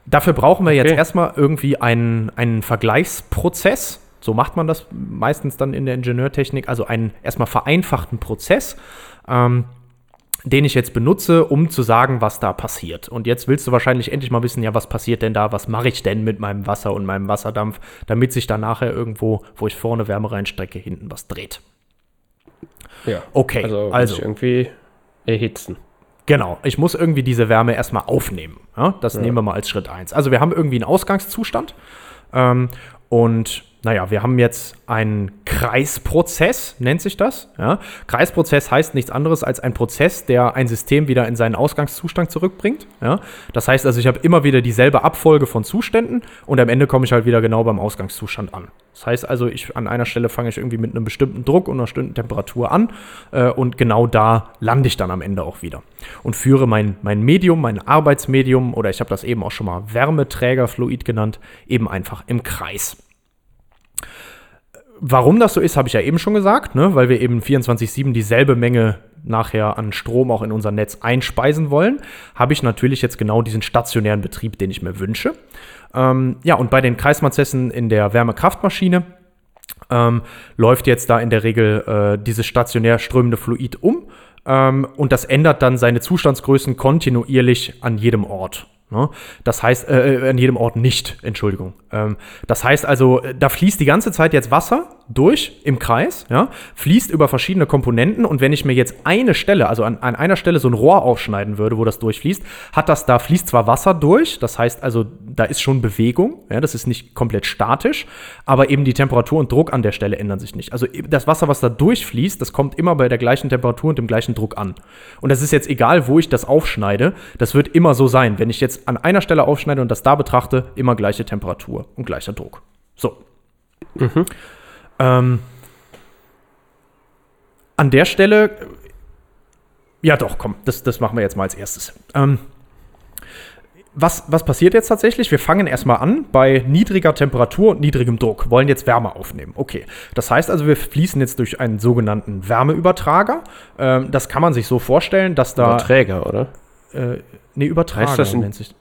Dafür brauchen wir okay. jetzt erstmal irgendwie einen, einen Vergleichsprozess. So macht man das meistens dann in der Ingenieurtechnik. Also einen erstmal vereinfachten Prozess. Ähm, den ich jetzt benutze, um zu sagen, was da passiert. Und jetzt willst du wahrscheinlich endlich mal wissen, ja, was passiert denn da? Was mache ich denn mit meinem Wasser und meinem Wasserdampf, damit sich da nachher irgendwo, wo ich vorne Wärme reinstrecke, hinten was dreht. Ja. Okay, also, also irgendwie erhitzen. Genau, ich muss irgendwie diese Wärme erstmal aufnehmen. Ja, das ja. nehmen wir mal als Schritt 1. Also wir haben irgendwie einen Ausgangszustand ähm, und naja, wir haben jetzt einen Kreisprozess, nennt sich das. Ja? Kreisprozess heißt nichts anderes als ein Prozess, der ein System wieder in seinen Ausgangszustand zurückbringt. Ja? Das heißt also, ich habe immer wieder dieselbe Abfolge von Zuständen und am Ende komme ich halt wieder genau beim Ausgangszustand an. Das heißt also, ich, an einer Stelle fange ich irgendwie mit einem bestimmten Druck und einer bestimmten Temperatur an äh, und genau da lande ich dann am Ende auch wieder. Und führe mein, mein Medium, mein Arbeitsmedium oder ich habe das eben auch schon mal Wärmeträgerfluid genannt, eben einfach im Kreis. Warum das so ist, habe ich ja eben schon gesagt, ne? weil wir eben 24-7 dieselbe Menge nachher an Strom auch in unser Netz einspeisen wollen, habe ich natürlich jetzt genau diesen stationären Betrieb, den ich mir wünsche. Ähm, ja, und bei den Kreisprozessen in der Wärmekraftmaschine ähm, läuft jetzt da in der Regel äh, dieses stationär strömende Fluid um ähm, und das ändert dann seine Zustandsgrößen kontinuierlich an jedem Ort. Ne? Das heißt, äh, äh, an jedem Ort nicht, Entschuldigung. Ähm, das heißt also, da fließt die ganze Zeit jetzt Wasser durch im Kreis, ja, fließt über verschiedene Komponenten und wenn ich mir jetzt eine Stelle, also an, an einer Stelle so ein Rohr aufschneiden würde, wo das durchfließt, hat das, da fließt zwar Wasser durch, das heißt also, da ist schon Bewegung, ja, das ist nicht komplett statisch, aber eben die Temperatur und Druck an der Stelle ändern sich nicht. Also das Wasser, was da durchfließt, das kommt immer bei der gleichen Temperatur und dem gleichen Druck an. Und das ist jetzt egal, wo ich das aufschneide, das wird immer so sein. Wenn ich jetzt an einer Stelle aufschneide und das da betrachte, immer gleiche Temperatur und gleicher Druck. So. Mhm. Ähm, an der Stelle, ja doch, komm, das, das machen wir jetzt mal als erstes. Ähm, was, was passiert jetzt tatsächlich? Wir fangen erstmal an bei niedriger Temperatur und niedrigem Druck, wollen jetzt Wärme aufnehmen. Okay, das heißt also, wir fließen jetzt durch einen sogenannten Wärmeübertrager. Ähm, das kann man sich so vorstellen, dass da. Überträger, oder? Äh, nee, Übertrager heißt das nennt sich.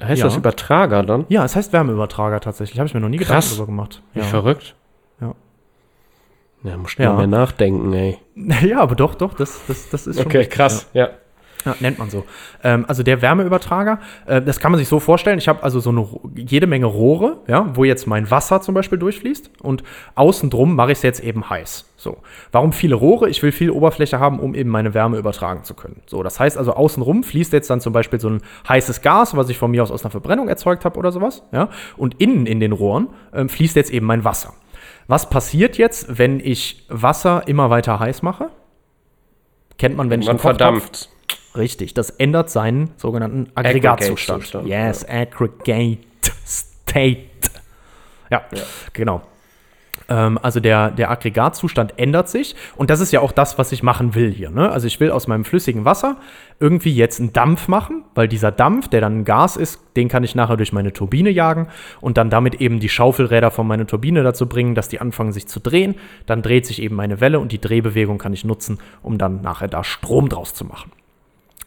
Heißt ja. das Übertrager dann? Ja, es heißt Wärmeübertrager tatsächlich. Habe ich mir noch nie Krass. Gedanken darüber gemacht. Wie verrückt. Ja. Muss schnell ja. mehr nachdenken, ey. Ja, aber doch, doch, das, das, das ist schon. Okay, richtig, krass, ja. ja. Ja, nennt man so. Ähm, also der Wärmeübertrager, äh, das kann man sich so vorstellen. Ich habe also so eine jede Menge Rohre, ja, wo jetzt mein Wasser zum Beispiel durchfließt und außen drum mache ich es jetzt eben heiß. So. Warum viele Rohre? Ich will viel Oberfläche haben, um eben meine Wärme übertragen zu können. So, das heißt also außenrum fließt jetzt dann zum Beispiel so ein heißes Gas, was ich von mir aus aus einer Verbrennung erzeugt habe oder sowas, ja. Und innen in den Rohren ähm, fließt jetzt eben mein Wasser. Was passiert jetzt, wenn ich Wasser immer weiter heiß mache? Kennt man, wenn ich man verdampft. Richtig, das ändert seinen sogenannten Aggregatzustand. Aggregate-Zustand, yes, aggregate state. Ja, genau. Ähm, also der, der Aggregatzustand ändert sich und das ist ja auch das, was ich machen will hier. Ne? Also ich will aus meinem flüssigen Wasser irgendwie jetzt einen Dampf machen, weil dieser Dampf, der dann ein Gas ist, den kann ich nachher durch meine Turbine jagen und dann damit eben die Schaufelräder von meiner Turbine dazu bringen, dass die anfangen sich zu drehen. Dann dreht sich eben meine Welle und die Drehbewegung kann ich nutzen, um dann nachher da Strom draus zu machen.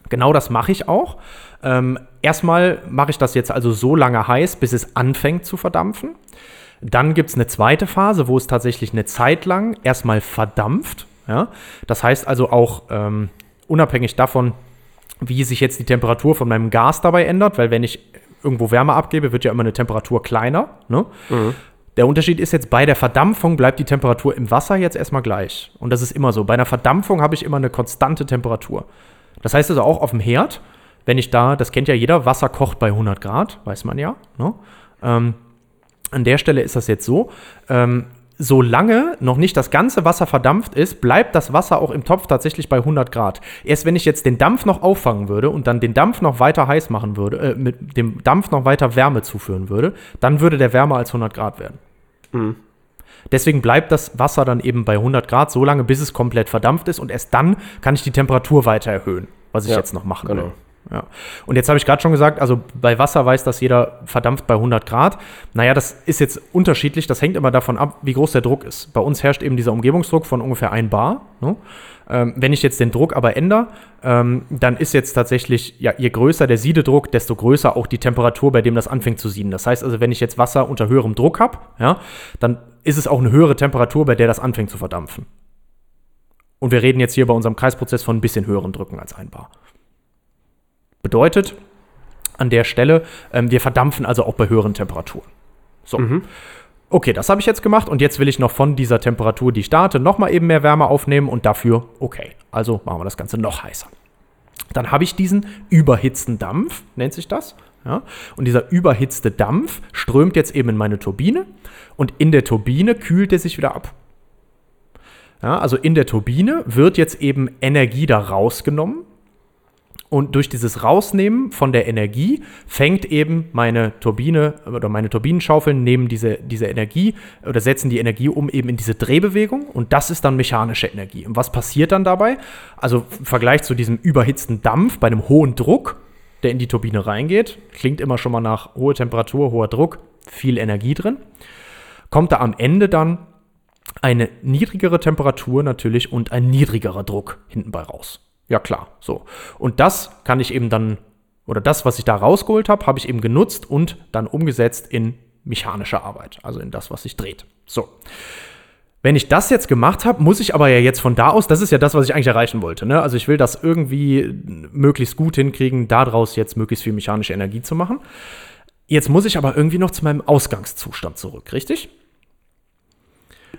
Genau das mache ich auch. Ähm, erstmal mache ich das jetzt also so lange heiß, bis es anfängt zu verdampfen. Dann gibt es eine zweite Phase, wo es tatsächlich eine Zeit lang erstmal verdampft. Ja? Das heißt also auch ähm, unabhängig davon, wie sich jetzt die Temperatur von meinem Gas dabei ändert, weil wenn ich irgendwo Wärme abgebe, wird ja immer eine Temperatur kleiner. Ne? Der Unterschied ist jetzt, bei der Verdampfung bleibt die Temperatur im Wasser jetzt erstmal gleich. Und das ist immer so. Bei einer Verdampfung habe ich immer eine konstante Temperatur. Das heißt also auch auf dem Herd, wenn ich da, das kennt ja jeder, Wasser kocht bei 100 Grad, weiß man ja. Ne? Ähm, an der Stelle ist das jetzt so, ähm, solange noch nicht das ganze Wasser verdampft ist, bleibt das Wasser auch im Topf tatsächlich bei 100 Grad. Erst wenn ich jetzt den Dampf noch auffangen würde und dann den Dampf noch weiter heiß machen würde, äh, mit dem Dampf noch weiter Wärme zuführen würde, dann würde der wärmer als 100 Grad werden. Deswegen bleibt das Wasser dann eben bei 100 Grad so lange, bis es komplett verdampft ist und erst dann kann ich die Temperatur weiter erhöhen, was ich Ja, jetzt noch machen genau. will. Ja. Und jetzt habe ich gerade schon gesagt, also bei Wasser weiß das jeder verdampft bei 100 Grad. Naja, das ist jetzt unterschiedlich. Das hängt immer davon ab, wie groß der Druck ist. Bei uns herrscht eben dieser Umgebungsdruck von ungefähr 1 Bar. Ne? Ähm, wenn ich jetzt den Druck aber ändere, ähm, dann ist jetzt tatsächlich, ja, je größer der Siededruck, desto größer auch die Temperatur, bei dem das anfängt zu sieden. Das heißt also, wenn ich jetzt Wasser unter höherem Druck habe, ja, dann ist es auch eine höhere Temperatur, bei der das anfängt zu verdampfen. Und wir reden jetzt hier bei unserem Kreisprozess von ein bisschen höheren Drücken als 1 Bar. Bedeutet an der Stelle, ähm, wir verdampfen also auch bei höheren Temperaturen. So. Okay, das habe ich jetzt gemacht und jetzt will ich noch von dieser Temperatur, die ich hatte, nochmal eben mehr Wärme aufnehmen und dafür, okay, also machen wir das Ganze noch heißer. Dann habe ich diesen überhitzten Dampf, nennt sich das. Ja? Und dieser überhitzte Dampf strömt jetzt eben in meine Turbine und in der Turbine kühlt er sich wieder ab. Ja, also in der Turbine wird jetzt eben Energie da rausgenommen. Und durch dieses Rausnehmen von der Energie fängt eben meine Turbine oder meine Turbinenschaufeln nehmen diese, diese Energie oder setzen die Energie um eben in diese Drehbewegung und das ist dann mechanische Energie. Und was passiert dann dabei? Also im Vergleich zu diesem überhitzten Dampf bei einem hohen Druck, der in die Turbine reingeht, klingt immer schon mal nach hoher Temperatur, hoher Druck, viel Energie drin, kommt da am Ende dann eine niedrigere Temperatur natürlich und ein niedrigerer Druck hinten bei raus. Ja klar, so. Und das kann ich eben dann, oder das, was ich da rausgeholt habe, habe ich eben genutzt und dann umgesetzt in mechanische Arbeit, also in das, was sich dreht. So. Wenn ich das jetzt gemacht habe, muss ich aber ja jetzt von da aus, das ist ja das, was ich eigentlich erreichen wollte. Ne? Also ich will das irgendwie möglichst gut hinkriegen, daraus jetzt möglichst viel mechanische Energie zu machen. Jetzt muss ich aber irgendwie noch zu meinem Ausgangszustand zurück, richtig?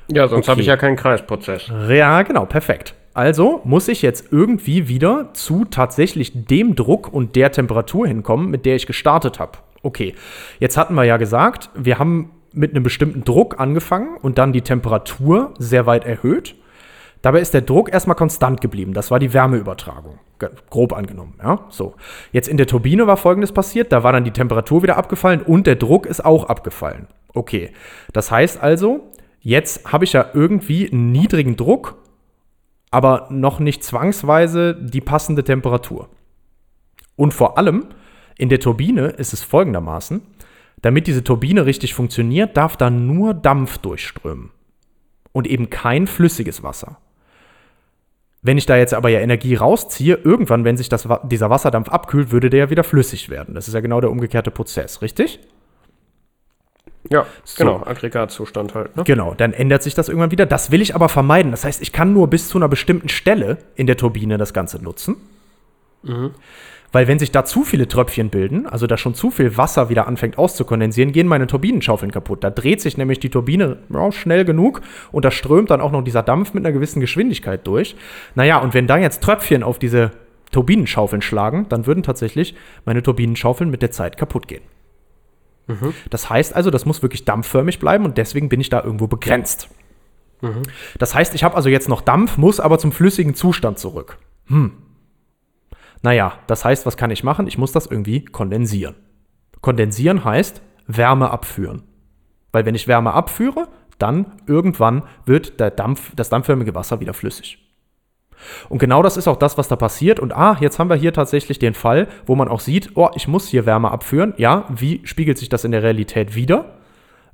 Ja, sonst habe Okay. ich ja keinen Kreisprozess. Ja, genau, perfekt. Also muss ich jetzt irgendwie wieder zu tatsächlich dem Druck und der Temperatur hinkommen, mit der ich gestartet habe. Okay, jetzt hatten wir ja gesagt, wir haben mit einem bestimmten Druck angefangen und dann die Temperatur sehr weit erhöht. Dabei ist der Druck erstmal konstant geblieben. Das war die Wärmeübertragung. Grob angenommen, ja. So. Jetzt in der Turbine war folgendes passiert: Da war dann die Temperatur wieder abgefallen und der Druck ist auch abgefallen. Okay. Das heißt also, jetzt habe ich ja irgendwie einen niedrigen Druck, aber noch nicht zwangsweise die passende Temperatur. Und vor allem in der Turbine ist es folgendermaßen: Damit diese Turbine richtig funktioniert, darf da nur Dampf durchströmen und eben kein flüssiges Wasser. Wenn ich da jetzt aber ja Energie rausziehe, irgendwann, wenn sich das, dieser Wasserdampf abkühlt, würde der ja wieder flüssig werden. Das ist ja genau der umgekehrte Prozess, richtig? Ja, genau, Aggregatzustand halt. Ne? Genau, dann ändert sich das irgendwann wieder. Das will ich aber vermeiden. Das heißt, ich kann nur bis zu einer bestimmten Stelle in der Turbine das Ganze nutzen. Weil wenn sich da zu viele Tröpfchen bilden, also da schon zu viel Wasser wieder anfängt auszukondensieren, gehen meine Turbinenschaufeln kaputt. Da dreht sich nämlich die Turbine ja, schnell genug und da strömt dann auch noch dieser Dampf mit einer gewissen Geschwindigkeit durch. Naja, und wenn da jetzt Tröpfchen auf diese Turbinenschaufeln schlagen, dann würden tatsächlich meine Turbinenschaufeln mit der Zeit kaputt gehen. Das heißt also, das muss wirklich dampfförmig bleiben und deswegen bin ich da irgendwo begrenzt. Das heißt, ich habe also jetzt noch Dampf, muss aber zum flüssigen Zustand zurück. Hm. Naja, das heißt, was kann ich machen? Ich muss das irgendwie kondensieren. Kondensieren heißt Wärme abführen. Weil wenn ich Wärme abführe, dann irgendwann wird der Dampf, das dampfförmige Wasser wieder flüssig. Und genau das ist auch das, was da passiert. Und ah, jetzt haben wir hier tatsächlich den Fall, wo man auch sieht, oh, ich muss hier Wärme abführen. Ja, wie spiegelt sich das in der Realität wieder?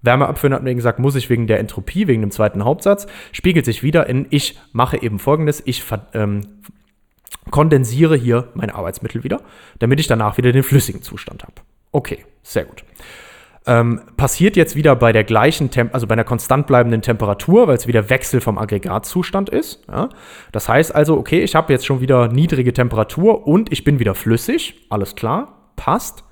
Wärme abführen hat mir gesagt, muss ich wegen der Entropie, wegen dem zweiten Hauptsatz, spiegelt sich wieder in, ich mache eben folgendes, ich ähm, kondensiere hier mein Arbeitsmittel wieder, damit ich danach wieder den flüssigen Zustand habe. Okay, sehr gut. Ähm, passiert jetzt wieder bei der gleichen, Tem also bei einer konstant bleibenden Temperatur, weil es wieder Wechsel vom Aggregatzustand ist. Ja? Das heißt also, okay, ich habe jetzt schon wieder niedrige Temperatur und ich bin wieder flüssig. Alles klar, passt.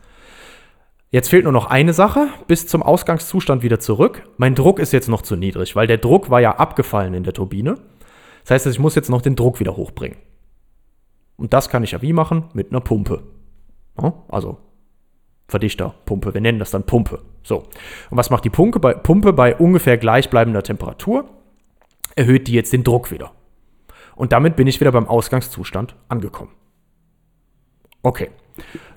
Jetzt fehlt nur noch eine Sache, bis zum Ausgangszustand wieder zurück. Mein Druck ist jetzt noch zu niedrig, weil der Druck war ja abgefallen in der Turbine. Das heißt, ich muss jetzt noch den Druck wieder hochbringen. Und das kann ich ja wie machen? Mit einer Pumpe. Also Verdichterpumpe. Wir nennen das dann Pumpe. So. Und was macht die Pumpe bei, Pumpe bei ungefähr gleichbleibender Temperatur? Erhöht die jetzt den Druck wieder. Und damit bin ich wieder beim Ausgangszustand angekommen. Okay.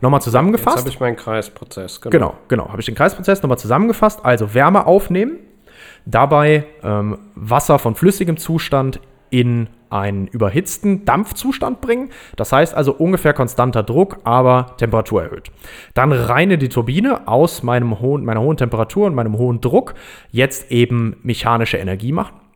Nochmal zusammengefasst. Jetzt habe ich meinen Kreisprozess. Genau, genau. genau. Habe ich den Kreisprozess nochmal zusammengefasst. Also Wärme aufnehmen, dabei ähm, Wasser von flüssigem Zustand in einen überhitzten Dampfzustand bringen. Das heißt also ungefähr konstanter Druck, aber Temperatur erhöht. Dann reine die Turbine aus meinem hohen, meiner hohen Temperatur und meinem hohen Druck jetzt eben mechanische Energie machen.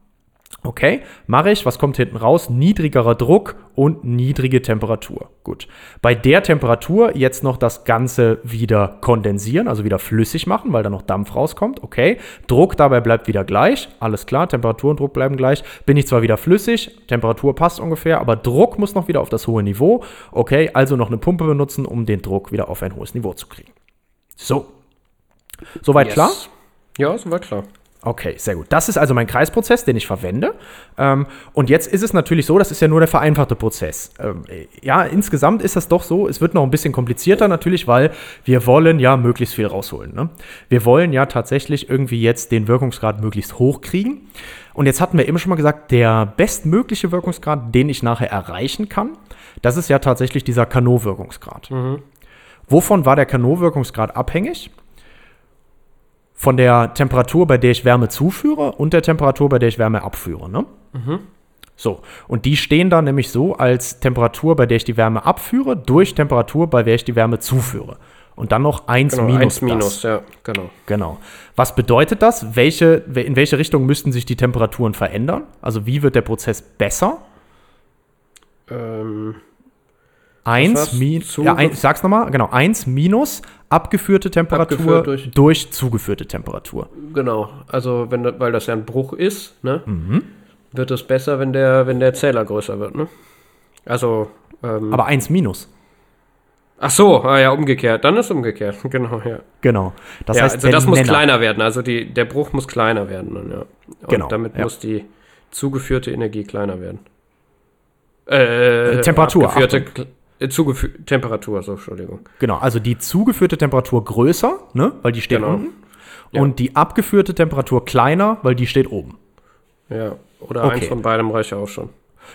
Okay, mache ich. Was kommt hinten raus? Niedrigerer Druck und niedrige Temperatur. Gut. Bei der Temperatur jetzt noch das Ganze wieder kondensieren, also wieder flüssig machen, weil da noch Dampf rauskommt. Okay. Druck dabei bleibt wieder gleich. Alles klar, Temperatur und Druck bleiben gleich. Bin ich zwar wieder flüssig, Temperatur passt ungefähr, aber Druck muss noch wieder auf das hohe Niveau. Okay, also noch eine Pumpe benutzen, um den Druck wieder auf ein hohes Niveau zu kriegen. So. Soweit yes. klar? Ja, soweit klar. Okay, sehr gut. Das ist also mein Kreisprozess, den ich verwende. Ähm, und jetzt ist es natürlich so, das ist ja nur der vereinfachte Prozess. Ähm, ja, insgesamt ist das doch so, es wird noch ein bisschen komplizierter natürlich, weil wir wollen ja möglichst viel rausholen. Ne? Wir wollen ja tatsächlich irgendwie jetzt den Wirkungsgrad möglichst hoch kriegen. Und jetzt hatten wir eben schon mal gesagt, der bestmögliche Wirkungsgrad, den ich nachher erreichen kann, das ist ja tatsächlich dieser Kanot-Wirkungsgrad. Mhm. Wovon war der Kanot-Wirkungsgrad abhängig? Von der Temperatur, bei der ich Wärme zuführe und der Temperatur, bei der ich Wärme abführe. Ne? Mhm. So, und die stehen da nämlich so als Temperatur, bei der ich die Wärme abführe, durch Temperatur, bei der ich die Wärme zuführe. Und dann noch 1 genau, minus. 1 minus, ja, genau. Genau. Was bedeutet das? Welche, in welche Richtung müssten sich die Temperaturen verändern? Also wie wird der Prozess besser? Ähm, 1 minus, ja, ein, sag's nochmal, genau, 1 minus abgeführte Temperatur Abgeführt durch, durch, zugeführte Temperatur. Genau, also wenn, weil das ja ein Bruch ist, ne, mhm. wird es besser, wenn der, wenn der Zähler größer wird, ne? Also. Ähm, Aber 1 minus. Ach so, ah ja, umgekehrt. Dann ist umgekehrt, genau, ja. Genau. Das ja, heißt, also das muss Nenner. kleiner werden. Also die, der Bruch muss kleiner werden. Dann, ja. Und genau. damit ja. muss die zugeführte Energie kleiner werden. Äh, Temperatur. Abgeführte, äh, zugeführte Temperatur, so, Entschuldigung. Genau, also die zugeführte Temperatur größer, ne, weil die steht genau. unten. Ja. Und die abgeführte Temperatur kleiner, weil die steht oben. Ja, oder okay. eins von beidem reicht ja auch schon.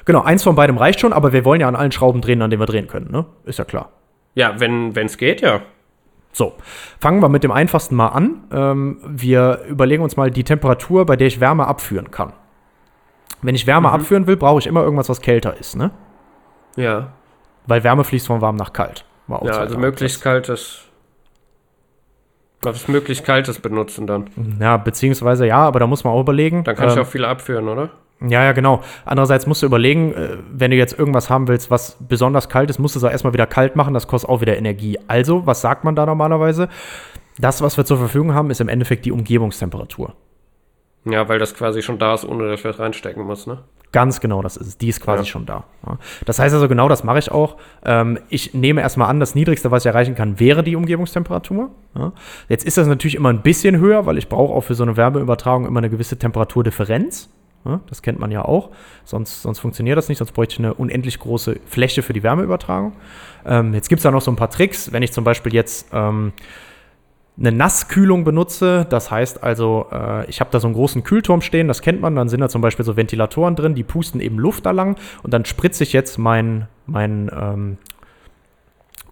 Genau, eins von beidem reicht schon, aber wir wollen ja an allen Schrauben drehen, an denen wir drehen können, ne? Ist ja klar. Ja, wenn es geht, ja. So, fangen wir mit dem einfachsten mal an. Ähm, wir überlegen uns mal die Temperatur, bei der ich Wärme abführen kann. Wenn ich Wärme mhm. abführen will, brauche ich immer irgendwas, was kälter ist, ne? Ja. Weil Wärme fließt von warm nach kalt. ja, also möglichst kaltes. Was möglichst kaltes benutzen dann. Ja, beziehungsweise ja, aber da muss man auch überlegen. Dann kann ähm, ich auch viel abführen, oder? Ja, ja, genau. Andererseits musst du überlegen, äh, wenn du jetzt irgendwas haben willst, was besonders kalt ist, musst du es auch erstmal wieder kalt machen. Das kostet auch wieder Energie. Also, was sagt man da normalerweise? Das, was wir zur Verfügung haben, ist im Endeffekt die Umgebungstemperatur. Ja, weil das quasi schon da ist, ohne dass ich was reinstecken muss, ne? Ganz genau, das ist Die ist quasi ja. schon da. Das heißt also, genau das mache ich auch. Ähm, ich nehme erstmal an, das Niedrigste, was ich erreichen kann, wäre die Umgebungstemperatur. Jetzt ist das natürlich immer ein bisschen höher, weil ich brauche auch für so eine Wärmeübertragung immer eine gewisse Temperaturdifferenz. Das kennt man ja auch. Sonst, sonst funktioniert das nicht, sonst bräuchte ich eine unendlich große Fläche für die Wärmeübertragung. Ähm, jetzt gibt es da noch so ein paar Tricks. Wenn ich zum Beispiel jetzt ähm, eine Nasskühlung benutze. Das heißt also, äh, ich habe da so einen großen Kühlturm stehen, das kennt man. Dann sind da zum Beispiel so Ventilatoren drin, die pusten eben Luft da lang und dann spritze ich jetzt mein, mein, ähm,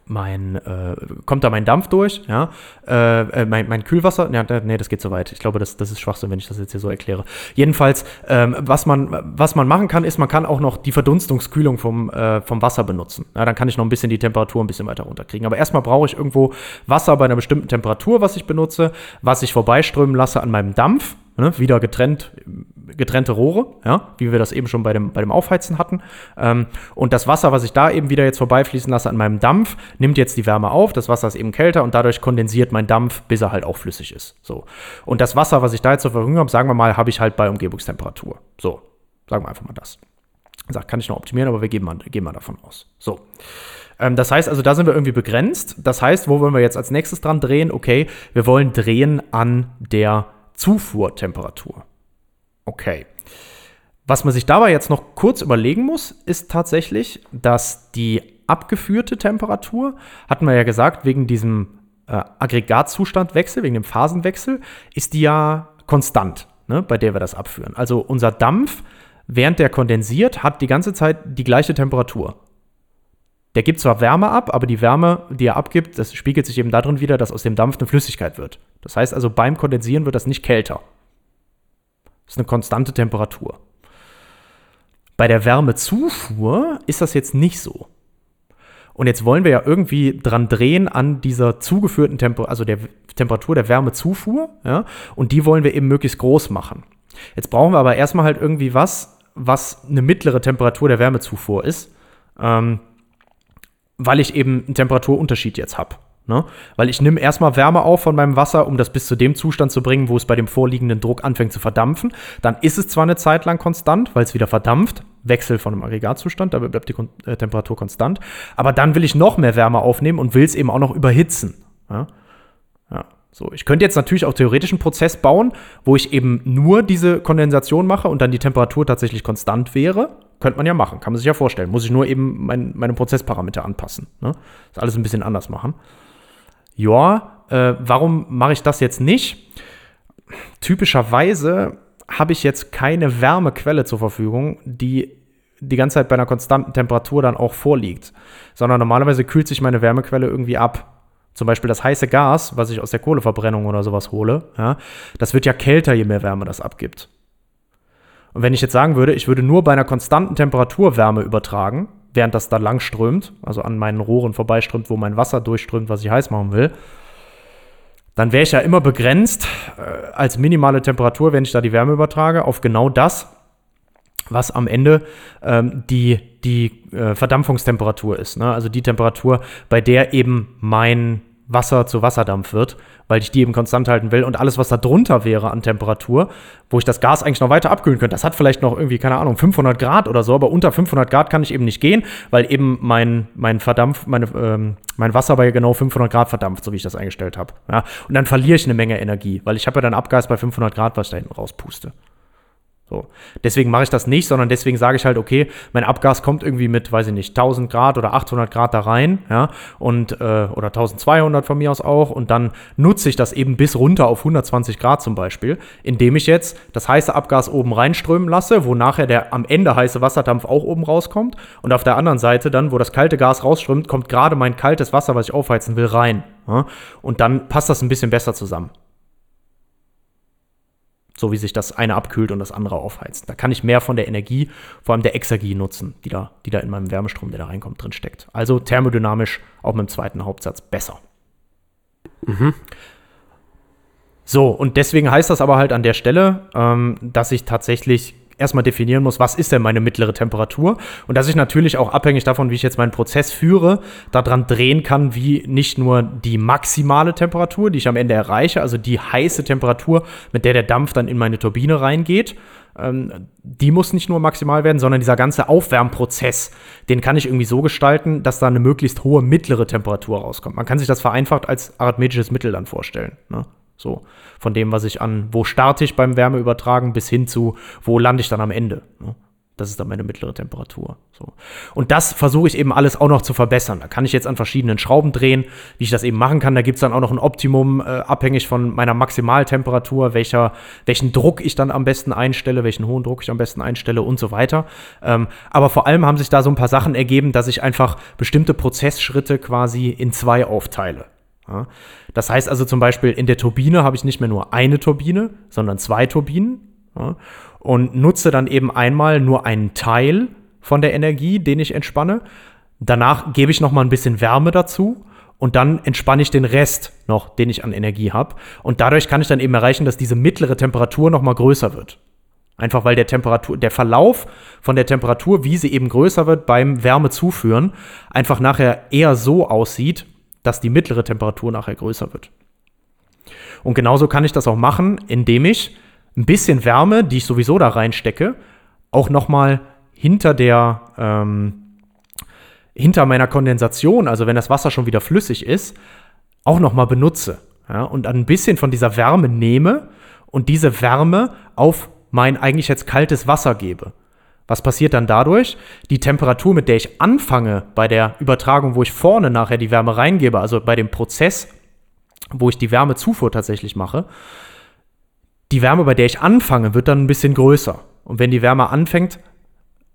mein, äh, kommt da mein Dampf durch, ja, äh, äh mein, mein Kühlwasser, ja, nee, das geht so weit. Ich glaube, das, das ist Schwachsinn, wenn ich das jetzt hier so erkläre. Jedenfalls, ähm, was, man, was man machen kann, ist, man kann auch noch die Verdunstungskühlung vom, äh, vom Wasser benutzen. Ja, dann kann ich noch ein bisschen die Temperatur ein bisschen weiter runterkriegen. Aber erstmal brauche ich irgendwo Wasser bei einer bestimmten Temperatur, was ich benutze, was ich vorbeiströmen lasse an meinem Dampf, ne, wieder getrennt getrennte Rohre, ja, wie wir das eben schon bei dem, bei dem Aufheizen hatten. Ähm, und das Wasser, was ich da eben wieder jetzt vorbeifließen lasse an meinem Dampf, nimmt jetzt die Wärme auf. Das Wasser ist eben kälter und dadurch kondensiert mein Dampf, bis er halt auch flüssig ist. So. Und das Wasser, was ich da jetzt zur Verfügung habe, sagen wir mal, habe ich halt bei Umgebungstemperatur. So, sagen wir einfach mal das. Sagt, kann ich noch optimieren, aber wir gehen mal, gehen mal davon aus. So. Ähm, das heißt also, da sind wir irgendwie begrenzt. Das heißt, wo wollen wir jetzt als nächstes dran drehen? Okay, wir wollen drehen an der Zufuhrtemperatur. Okay. Was man sich dabei jetzt noch kurz überlegen muss, ist tatsächlich, dass die abgeführte Temperatur, hatten wir ja gesagt, wegen diesem äh, Aggregatzustandwechsel, wegen dem Phasenwechsel, ist die ja konstant, ne, bei der wir das abführen. Also unser Dampf, während der kondensiert, hat die ganze Zeit die gleiche Temperatur. Der gibt zwar Wärme ab, aber die Wärme, die er abgibt, das spiegelt sich eben darin wieder, dass aus dem Dampf eine Flüssigkeit wird. Das heißt also, beim Kondensieren wird das nicht kälter. Das ist eine konstante Temperatur. Bei der Wärmezufuhr ist das jetzt nicht so. Und jetzt wollen wir ja irgendwie dran drehen an dieser zugeführten Temperatur, also der Temperatur der Wärmezufuhr, ja, und die wollen wir eben möglichst groß machen. Jetzt brauchen wir aber erstmal halt irgendwie was, was eine mittlere Temperatur der Wärmezufuhr ist, ähm, weil ich eben einen Temperaturunterschied jetzt habe. Ne? Weil ich nehme erstmal Wärme auf von meinem Wasser, um das bis zu dem Zustand zu bringen, wo es bei dem vorliegenden Druck anfängt zu verdampfen. Dann ist es zwar eine Zeit lang konstant, weil es wieder verdampft, Wechsel von einem Aggregatzustand, da bleibt die Kon äh, Temperatur konstant. Aber dann will ich noch mehr Wärme aufnehmen und will es eben auch noch überhitzen. Ja? ja. So, ich könnte jetzt natürlich auch theoretisch einen Prozess bauen, wo ich eben nur diese Kondensation mache und dann die Temperatur tatsächlich konstant wäre. Könnte man ja machen, kann man sich ja vorstellen. Muss ich nur eben mein, meine Prozessparameter anpassen. Ne? Das alles ein bisschen anders machen ja, äh, warum mache ich das jetzt nicht? Typischerweise habe ich jetzt keine Wärmequelle zur Verfügung, die die ganze Zeit bei einer konstanten Temperatur dann auch vorliegt, sondern normalerweise kühlt sich meine Wärmequelle irgendwie ab. Zum Beispiel das heiße Gas, was ich aus der Kohleverbrennung oder sowas hole, ja, das wird ja kälter, je mehr Wärme das abgibt. Und wenn ich jetzt sagen würde, ich würde nur bei einer konstanten Temperatur Wärme übertragen, während das da lang strömt, also an meinen Rohren vorbeiströmt, wo mein Wasser durchströmt, was ich heiß machen will, dann wäre ich ja immer begrenzt äh, als minimale Temperatur, wenn ich da die Wärme übertrage, auf genau das, was am Ende ähm, die, die äh, Verdampfungstemperatur ist. Ne? Also die Temperatur, bei der eben mein Wasser zu Wasserdampf wird, weil ich die eben konstant halten will. Und alles, was da drunter wäre an Temperatur, wo ich das Gas eigentlich noch weiter abkühlen könnte, das hat vielleicht noch irgendwie, keine Ahnung, 500 Grad oder so, aber unter 500 Grad kann ich eben nicht gehen, weil eben mein, mein Verdampf, meine, ähm, mein Wasser bei genau 500 Grad verdampft, so wie ich das eingestellt habe. Ja? Und dann verliere ich eine Menge Energie, weil ich habe ja dann Abgas bei 500 Grad, was ich da hinten rauspuste. So. Deswegen mache ich das nicht, sondern deswegen sage ich halt, okay, mein Abgas kommt irgendwie mit, weiß ich nicht, 1000 Grad oder 800 Grad da rein, ja, und, äh, oder 1200 von mir aus auch, und dann nutze ich das eben bis runter auf 120 Grad zum Beispiel, indem ich jetzt das heiße Abgas oben reinströmen lasse, wo nachher der am Ende heiße Wasserdampf auch oben rauskommt, und auf der anderen Seite dann, wo das kalte Gas rausströmt, kommt gerade mein kaltes Wasser, was ich aufheizen will, rein. Ja, und dann passt das ein bisschen besser zusammen. So wie sich das eine abkühlt und das andere aufheizt. Da kann ich mehr von der Energie, vor allem der Exergie nutzen, die da, die da in meinem Wärmestrom, der da reinkommt, drin steckt. Also thermodynamisch auch mit dem zweiten Hauptsatz besser. Mhm. So, und deswegen heißt das aber halt an der Stelle, ähm, dass ich tatsächlich erstmal definieren muss, was ist denn meine mittlere Temperatur und dass ich natürlich auch abhängig davon, wie ich jetzt meinen Prozess führe, daran drehen kann, wie nicht nur die maximale Temperatur, die ich am Ende erreiche, also die heiße Temperatur, mit der der Dampf dann in meine Turbine reingeht, ähm, die muss nicht nur maximal werden, sondern dieser ganze Aufwärmprozess, den kann ich irgendwie so gestalten, dass da eine möglichst hohe mittlere Temperatur rauskommt. Man kann sich das vereinfacht als arithmetisches Mittel dann vorstellen. Ne? So, von dem, was ich an, wo starte ich beim Wärmeübertragen, bis hin zu, wo lande ich dann am Ende. Ne? Das ist dann meine mittlere Temperatur. So. Und das versuche ich eben alles auch noch zu verbessern. Da kann ich jetzt an verschiedenen Schrauben drehen, wie ich das eben machen kann. Da gibt es dann auch noch ein Optimum, äh, abhängig von meiner Maximaltemperatur, welcher, welchen Druck ich dann am besten einstelle, welchen hohen Druck ich am besten einstelle und so weiter. Ähm, aber vor allem haben sich da so ein paar Sachen ergeben, dass ich einfach bestimmte Prozessschritte quasi in zwei aufteile. Ja. Das heißt also zum Beispiel, in der Turbine habe ich nicht mehr nur eine Turbine, sondern zwei Turbinen. Ja und nutze dann eben einmal nur einen Teil von der Energie, den ich entspanne. Danach gebe ich noch mal ein bisschen Wärme dazu und dann entspanne ich den Rest noch, den ich an Energie habe. Und dadurch kann ich dann eben erreichen, dass diese mittlere Temperatur noch mal größer wird. Einfach weil der Temperatur, der Verlauf von der Temperatur, wie sie eben größer wird beim Wärmezuführen, einfach nachher eher so aussieht, dass die mittlere Temperatur nachher größer wird. Und genauso kann ich das auch machen, indem ich ein bisschen Wärme, die ich sowieso da reinstecke, auch noch mal hinter der ähm, hinter meiner Kondensation, also wenn das Wasser schon wieder flüssig ist, auch noch mal benutze ja, und ein bisschen von dieser Wärme nehme und diese Wärme auf mein eigentlich jetzt kaltes Wasser gebe. Was passiert dann dadurch? Die Temperatur, mit der ich anfange bei der Übertragung, wo ich vorne nachher die Wärme reingebe, also bei dem Prozess, wo ich die Wärmezufuhr tatsächlich mache, die Wärme, bei der ich anfange, wird dann ein bisschen größer. Und wenn die Wärme anfängt,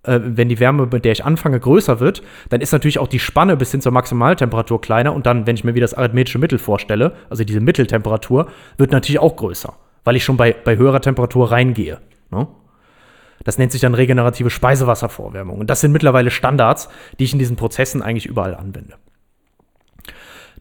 äh, wenn die Wärme, bei der ich anfange, größer wird, dann ist natürlich auch die Spanne bis hin zur Maximaltemperatur kleiner. Und dann, wenn ich mir wieder das arithmetische Mittel vorstelle, also diese Mitteltemperatur, wird natürlich auch größer, weil ich schon bei, bei höherer Temperatur reingehe. Ne? Das nennt sich dann regenerative Speisewasservorwärmung. Und das sind mittlerweile Standards, die ich in diesen Prozessen eigentlich überall anwende.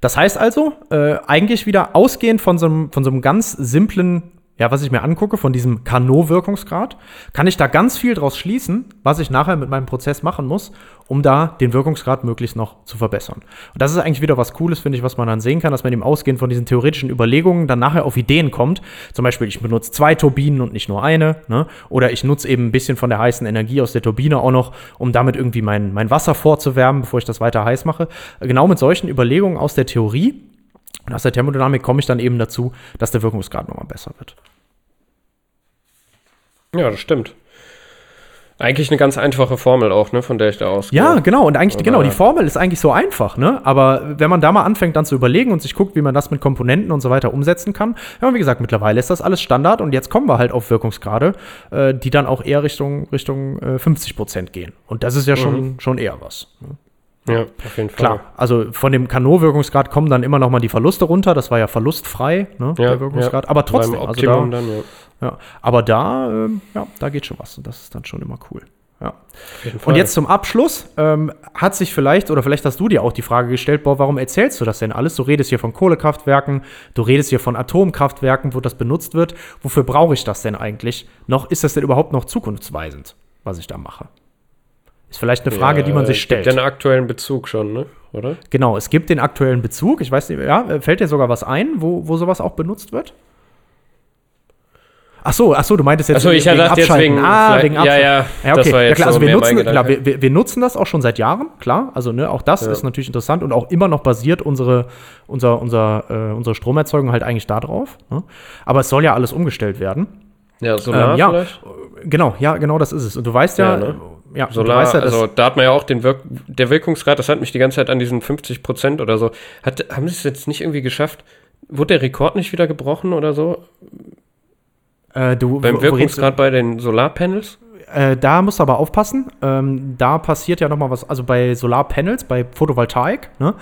Das heißt also, äh, eigentlich wieder ausgehend von so einem, von so einem ganz simplen ja, was ich mir angucke von diesem Carnot-Wirkungsgrad, kann ich da ganz viel draus schließen, was ich nachher mit meinem Prozess machen muss, um da den Wirkungsgrad möglichst noch zu verbessern. Und das ist eigentlich wieder was Cooles, finde ich, was man dann sehen kann, dass man eben ausgehend von diesen theoretischen Überlegungen dann nachher auf Ideen kommt. Zum Beispiel, ich benutze zwei Turbinen und nicht nur eine. Ne? Oder ich nutze eben ein bisschen von der heißen Energie aus der Turbine auch noch, um damit irgendwie mein, mein Wasser vorzuwärmen, bevor ich das weiter heiß mache. Genau mit solchen Überlegungen aus der Theorie und aus der Thermodynamik komme ich dann eben dazu, dass der Wirkungsgrad nochmal besser wird. Ja, das stimmt. Eigentlich eine ganz einfache Formel auch, ne, von der ich da ausgehe. Ja, genau. Und eigentlich, genau, die Formel ist eigentlich so einfach, ne? Aber wenn man da mal anfängt, dann zu überlegen und sich guckt, wie man das mit Komponenten und so weiter umsetzen kann, ja, wie gesagt, mittlerweile ist das alles Standard und jetzt kommen wir halt auf Wirkungsgrade, äh, die dann auch eher Richtung, Richtung äh, 50 Prozent gehen. Und das ist ja schon, mhm. schon eher was. Ne? Ja, auf jeden Fall. Klar, also von dem Kanot-Wirkungsgrad kommen dann immer noch mal die Verluste runter. Das war ja verlustfrei, ne, ja, der Wirkungsgrad. Ja. Aber trotzdem, also da, dann, ja. ja. Aber da, ähm, ja, da geht schon was. Und das ist dann schon immer cool. Ja. Und jetzt zum Abschluss ähm, hat sich vielleicht, oder vielleicht hast du dir auch die Frage gestellt, boah, warum erzählst du das denn alles? Du redest hier von Kohlekraftwerken, du redest hier von Atomkraftwerken, wo das benutzt wird. Wofür brauche ich das denn eigentlich noch? Ist das denn überhaupt noch zukunftsweisend, was ich da mache? Ist vielleicht eine Frage, ja, die man sich stellt. Es gibt den aktuellen Bezug schon, ne? oder? Genau, es gibt den aktuellen Bezug. Ich weiß nicht, ja, fällt dir sogar was ein, wo, wo sowas auch benutzt wird? Ach so, ach so, du meintest jetzt ach so, ich wegen Abschalten. Jetzt wegen, ah, wegen Abschalten. Ja, ja, ja okay. ja, klar, also wir nutzen, klar, wir, wir, nutzen das auch schon seit Jahren, klar. Also ne, auch das ja. ist natürlich interessant und auch immer noch basiert unsere, unser, unser, äh, unsere Stromerzeugung halt eigentlich darauf. Ne? Aber es soll ja alles umgestellt werden. Ja, Solar ähm, ja, vielleicht? Genau, ja, genau das ist es. Und du weißt ja, ja ne? Ja, Solar, weißt ja, also da hat man ja auch den Wirk der Wirkungsgrad, das hat mich die ganze Zeit an diesen 50 Prozent oder so. Hat, haben sie es jetzt nicht irgendwie geschafft? Wurde der Rekord nicht wieder gebrochen oder so? Äh, du, Beim Wirkungsgrad bei den Solarpanels? Äh, da musst du aber aufpassen. Ähm, da passiert ja noch mal was. Also bei Solarpanels, bei Photovoltaik, ne?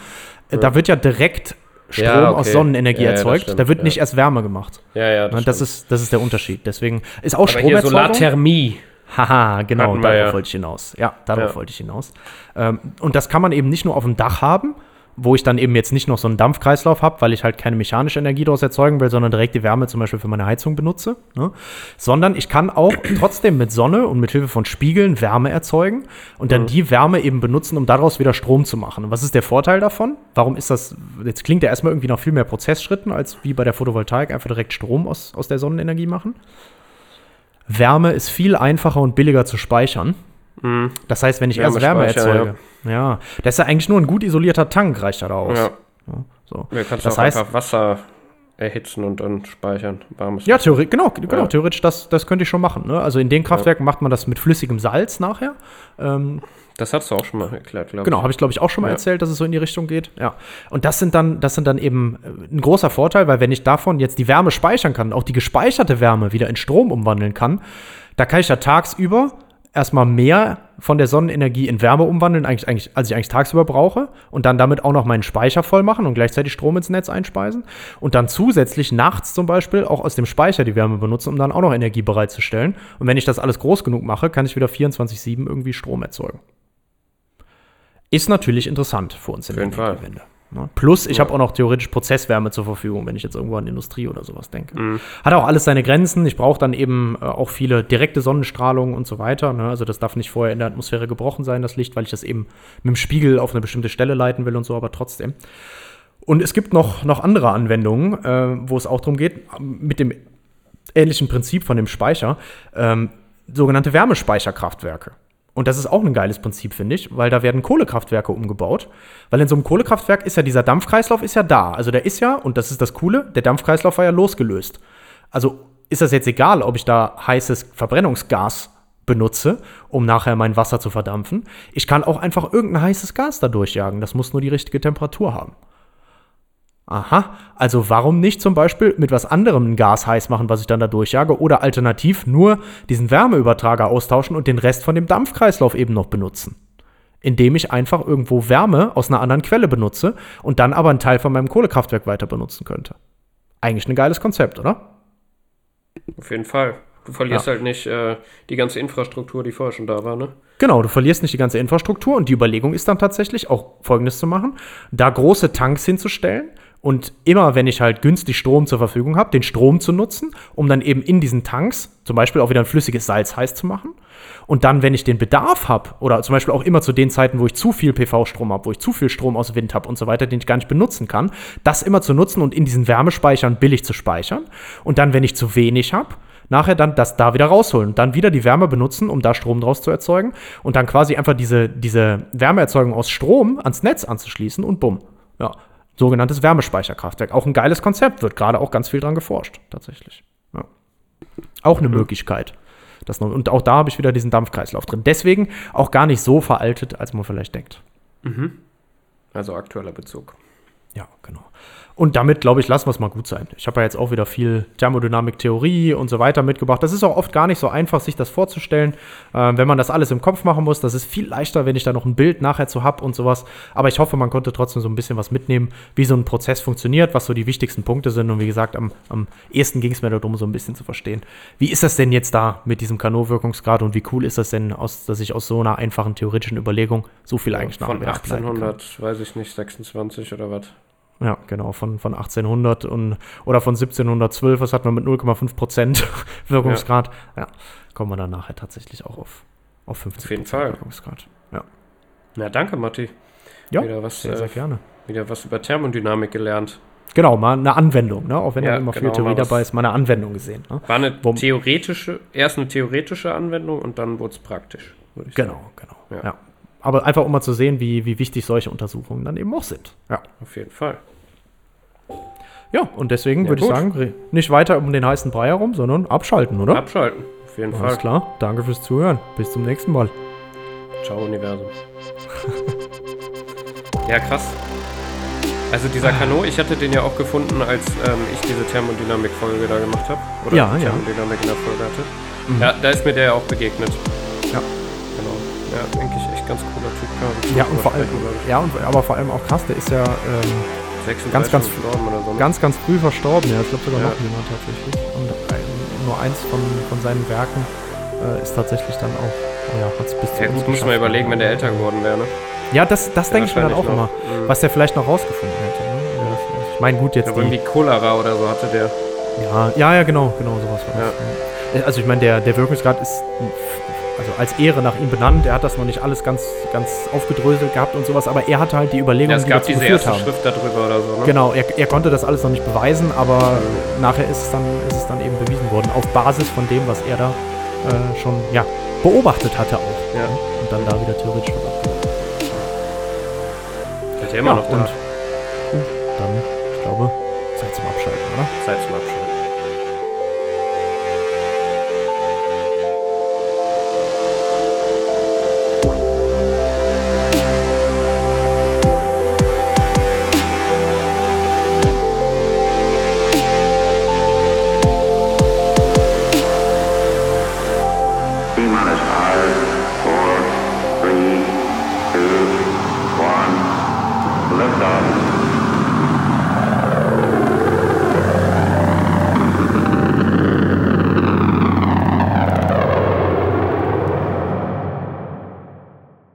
Äh, ja. da wird ja direkt Strom ja, okay. aus Sonnenenergie ja, erzeugt. Stimmt, da wird nicht erst Wärme gemacht. Ja, ja, das, das ist, das ist der Unterschied. Deswegen ist auch Stromerzeugung. Solarthermie. Haha, genau, darauf ja. wollte ich hinaus. Ja, darauf ja. wollte ich hinaus. Ähm, und das kann man eben nicht nur auf dem Dach haben, wo ich dann eben jetzt nicht noch so einen Dampfkreislauf habe, weil ich halt keine mechanische Energie daraus erzeugen will, sondern direkt die Wärme zum Beispiel für meine Heizung benutze, ne? sondern ich kann auch trotzdem mit Sonne und mit Hilfe von Spiegeln Wärme erzeugen und dann mhm. die Wärme eben benutzen, um daraus wieder Strom zu machen. Und was ist der Vorteil davon? Warum ist das, jetzt klingt ja erstmal irgendwie noch viel mehr Prozessschritten, als wie bei der Photovoltaik einfach direkt Strom aus, aus der Sonnenenergie machen. Wärme ist viel einfacher und billiger zu speichern. Mhm. Das heißt, wenn ich erst Wärme erzeuge, ja. ja. das ist ja eigentlich nur ein gut isolierter Tank, reicht da aus. Ja. ja so. Ja, kannst das heißt, einfach Wasser erhitzen und dann speichern. Warmes Ja, theoretisch, genau, genau, Ja. theoretisch, das, das könnte ich schon machen. Ne? Also in den Kraftwerken macht man das mit flüssigem Salz nachher. Ähm, Das hast du auch schon mal erklärt, glaube Genau, habe ich glaube ich auch schon mal Ja. erzählt, dass es so in die Richtung geht. Ja. Und das sind dann, das sind dann eben äh, ein großer Vorteil, weil wenn ich davon jetzt die Wärme speichern kann, auch die gespeicherte Wärme wieder in Strom umwandeln kann, da kann ich ja tagsüber erstmal mehr von der Sonnenenergie in Wärme umwandeln, eigentlich, eigentlich, als ich eigentlich tagsüber brauche, und dann damit auch noch meinen Speicher voll machen und gleichzeitig Strom ins Netz einspeisen. Und dann zusätzlich nachts zum Beispiel auch aus dem Speicher die Wärme benutzen, um dann auch noch Energie bereitzustellen. Und wenn ich das alles groß genug mache, kann ich wieder 24-7 irgendwie Strom erzeugen. Ist natürlich interessant für uns in der. Energiewende. Ne? Plus, ich Ja. habe auch noch theoretisch Prozesswärme zur Verfügung, wenn ich jetzt irgendwo an Industrie oder sowas denke. Hat auch alles seine Grenzen. Ich brauche dann eben äh, auch viele direkte Sonnenstrahlung und so weiter. Ne? Also das darf nicht vorher in der Atmosphäre gebrochen sein, das Licht, weil ich das eben mit dem Spiegel auf eine bestimmte Stelle leiten will und so, aber trotzdem. Und es gibt noch, noch andere Anwendungen, äh, wo es auch darum geht, mit dem ähnlichen Prinzip von dem Speicher, ähm, sogenannte Wärmespeicherkraftwerke. Und das ist auch ein geiles Prinzip, finde ich, weil da werden Kohlekraftwerke umgebaut. Weil in so einem Kohlekraftwerk ist ja dieser Dampfkreislauf ist ja da. Also der ist ja, und das ist das Coole, der Dampfkreislauf war ja losgelöst. Also ist das jetzt egal, ob ich da heißes Verbrennungsgas benutze, um nachher mein Wasser zu verdampfen. Ich kann auch einfach irgendein heißes Gas da durchjagen. Das muss nur die richtige Temperatur haben. Aha, also warum nicht zum Beispiel mit was anderem ein Gas heiß machen, was ich dann da durchjage, oder alternativ nur diesen Wärmeübertrager austauschen und den Rest von dem Dampfkreislauf eben noch benutzen? Indem ich einfach irgendwo Wärme aus einer anderen Quelle benutze und dann aber einen Teil von meinem Kohlekraftwerk weiter benutzen könnte. Eigentlich ein geiles Konzept, oder? Auf jeden Fall. Du verlierst Ja. halt nicht äh, die ganze Infrastruktur, die vorher schon da war, ne? Genau, du verlierst nicht die ganze Infrastruktur und die Überlegung ist dann tatsächlich auch Folgendes zu machen, da große Tanks hinzustellen und immer, wenn ich halt günstig Strom zur Verfügung habe, den Strom zu nutzen, um dann eben in diesen Tanks zum Beispiel auch wieder ein flüssiges Salz heiß zu machen. Und dann, wenn ich den Bedarf habe, oder zum Beispiel auch immer zu den Zeiten, wo ich zu viel PV-Strom habe, wo ich zu viel Strom aus Wind habe und so weiter, den ich gar nicht benutzen kann, das immer zu nutzen und in diesen Wärmespeichern billig zu speichern. Und dann, wenn ich zu wenig habe, nachher dann das da wieder rausholen dann wieder die Wärme benutzen, um da Strom draus zu erzeugen und dann quasi einfach diese, diese Wärmeerzeugung aus Strom ans Netz anzuschließen und bumm. Ja, sogenanntes Wärmespeicherkraftwerk. Auch ein geiles Konzept, wird gerade auch ganz viel dran geforscht, tatsächlich. Ja. Auch eine Möglichkeit. Das noch, und auch da habe ich wieder diesen Dampfkreislauf drin. Deswegen auch gar nicht so veraltet, als man vielleicht denkt. Also aktueller Bezug. Ja, genau. Und damit, glaube ich, lassen wir es mal gut sein. Ich habe ja jetzt auch wieder viel Thermodynamik-Theorie und so weiter mitgebracht. Das ist auch oft gar nicht so einfach, sich das vorzustellen, äh, wenn man das alles im Kopf machen muss. Das ist viel leichter, wenn ich da noch ein Bild nachher zu habe und sowas. Aber ich hoffe, man konnte trotzdem so ein bisschen was mitnehmen, wie so ein Prozess funktioniert, was so die wichtigsten Punkte sind. Und wie gesagt, am, am ehesten ging es mir darum, so ein bisschen zu verstehen, wie ist das denn jetzt da mit diesem Kanot-Wirkungsgrad und wie cool ist das denn, aus, dass ich aus so einer einfachen theoretischen Überlegung so viel eigentlich Von ableiten kann. 1800, weiß ich nicht, 26 oder was. Ja, genau, von, von 1800 und, oder von 1712, was hatten wir mit 0,5 Prozent Wirkungsgrad. Ja. kommen wir dann nachher tatsächlich auch auf, auf 50 Auf jeden Fall. Wirkungsgrad. Ja, Na, danke, Matti. ja Wieder was, sehr, sehr äh, gerne. Wieder was über Thermodynamik gelernt. Genau, mal eine Anwendung, ne? auch wenn Ja, da immer viel genau, Theorie mal was- dabei ist, mal eine Anwendung gesehen. Ne? War eine Wom- theoretische, erst eine theoretische Anwendung und dann wurde es praktisch. Genau, genau. Ja. Ja. Aber einfach um mal zu sehen, wie, wie wichtig solche Untersuchungen dann eben auch sind. Ja, Auf jeden Fall. ja und deswegen Ja, würde ich sagen, nicht weiter um den heißen Brei herum, sondern abschalten, oder? Abschalten. Auf jeden Alles Fall. klar, danke fürs Zuhören. Bis zum nächsten Mal. Ciao, Universum. ja, krass. Also dieser Kano, ich hatte den ja auch gefunden, als ähm, ich diese Thermodynamik-Folge da gemacht habe. Oder Ja, die ja. Thermodynamik in der Folge hatte. Mhm. Ja, da ist mir der ja auch begegnet. Ganz cooler Typ. Man Ja, und vor allem, ja, und, aber vor allem auch krass, der ist ja ähm, 36 ganz, ganz- so. ne? ganz, ganz früh verstorben. Ja, ich glaube sogar Ja. noch jemand tatsächlich. Und ein, nur eins von, von seinen Werken äh, ist tatsächlich dann auch, ja, hat es bis ja, gut, muss man überlegen, wenn der älter geworden wäre, ne? Ja, das, das denke ich mir dann auch wahrscheinlich immer. noch. Mhm. Was der vielleicht noch rausgefunden hätte. Ne? Ja. Ich meine, gut, jetzt Aber irgendwie Cholera oder so hatte der. ja, ja, ja, genau, genau, sowas war das. Ja. Also ich meine, der, der Wirkungsgrad ist also als Ehre nach ihm benannt. Er hat das noch nicht alles ganz, ganz aufgedröselt gehabt und sowas, aber er hatte halt die Überlegungen, Ja, es die gab dazu diese geführt erste haben. Schrift darüber oder so, ne? Genau, er, er konnte das alles noch nicht beweisen, aber nachher ist es, dann, ist es dann eben bewiesen worden, auf Basis von dem, was er da äh, schon ja, beobachtet hatte auch. Ja. Und dann da wieder theoretisch was abgeleitet. Ist ja immer noch da. und, und dann, ich glaube, Zeit zum Abschalten, oder? Zeit zum Abschalten.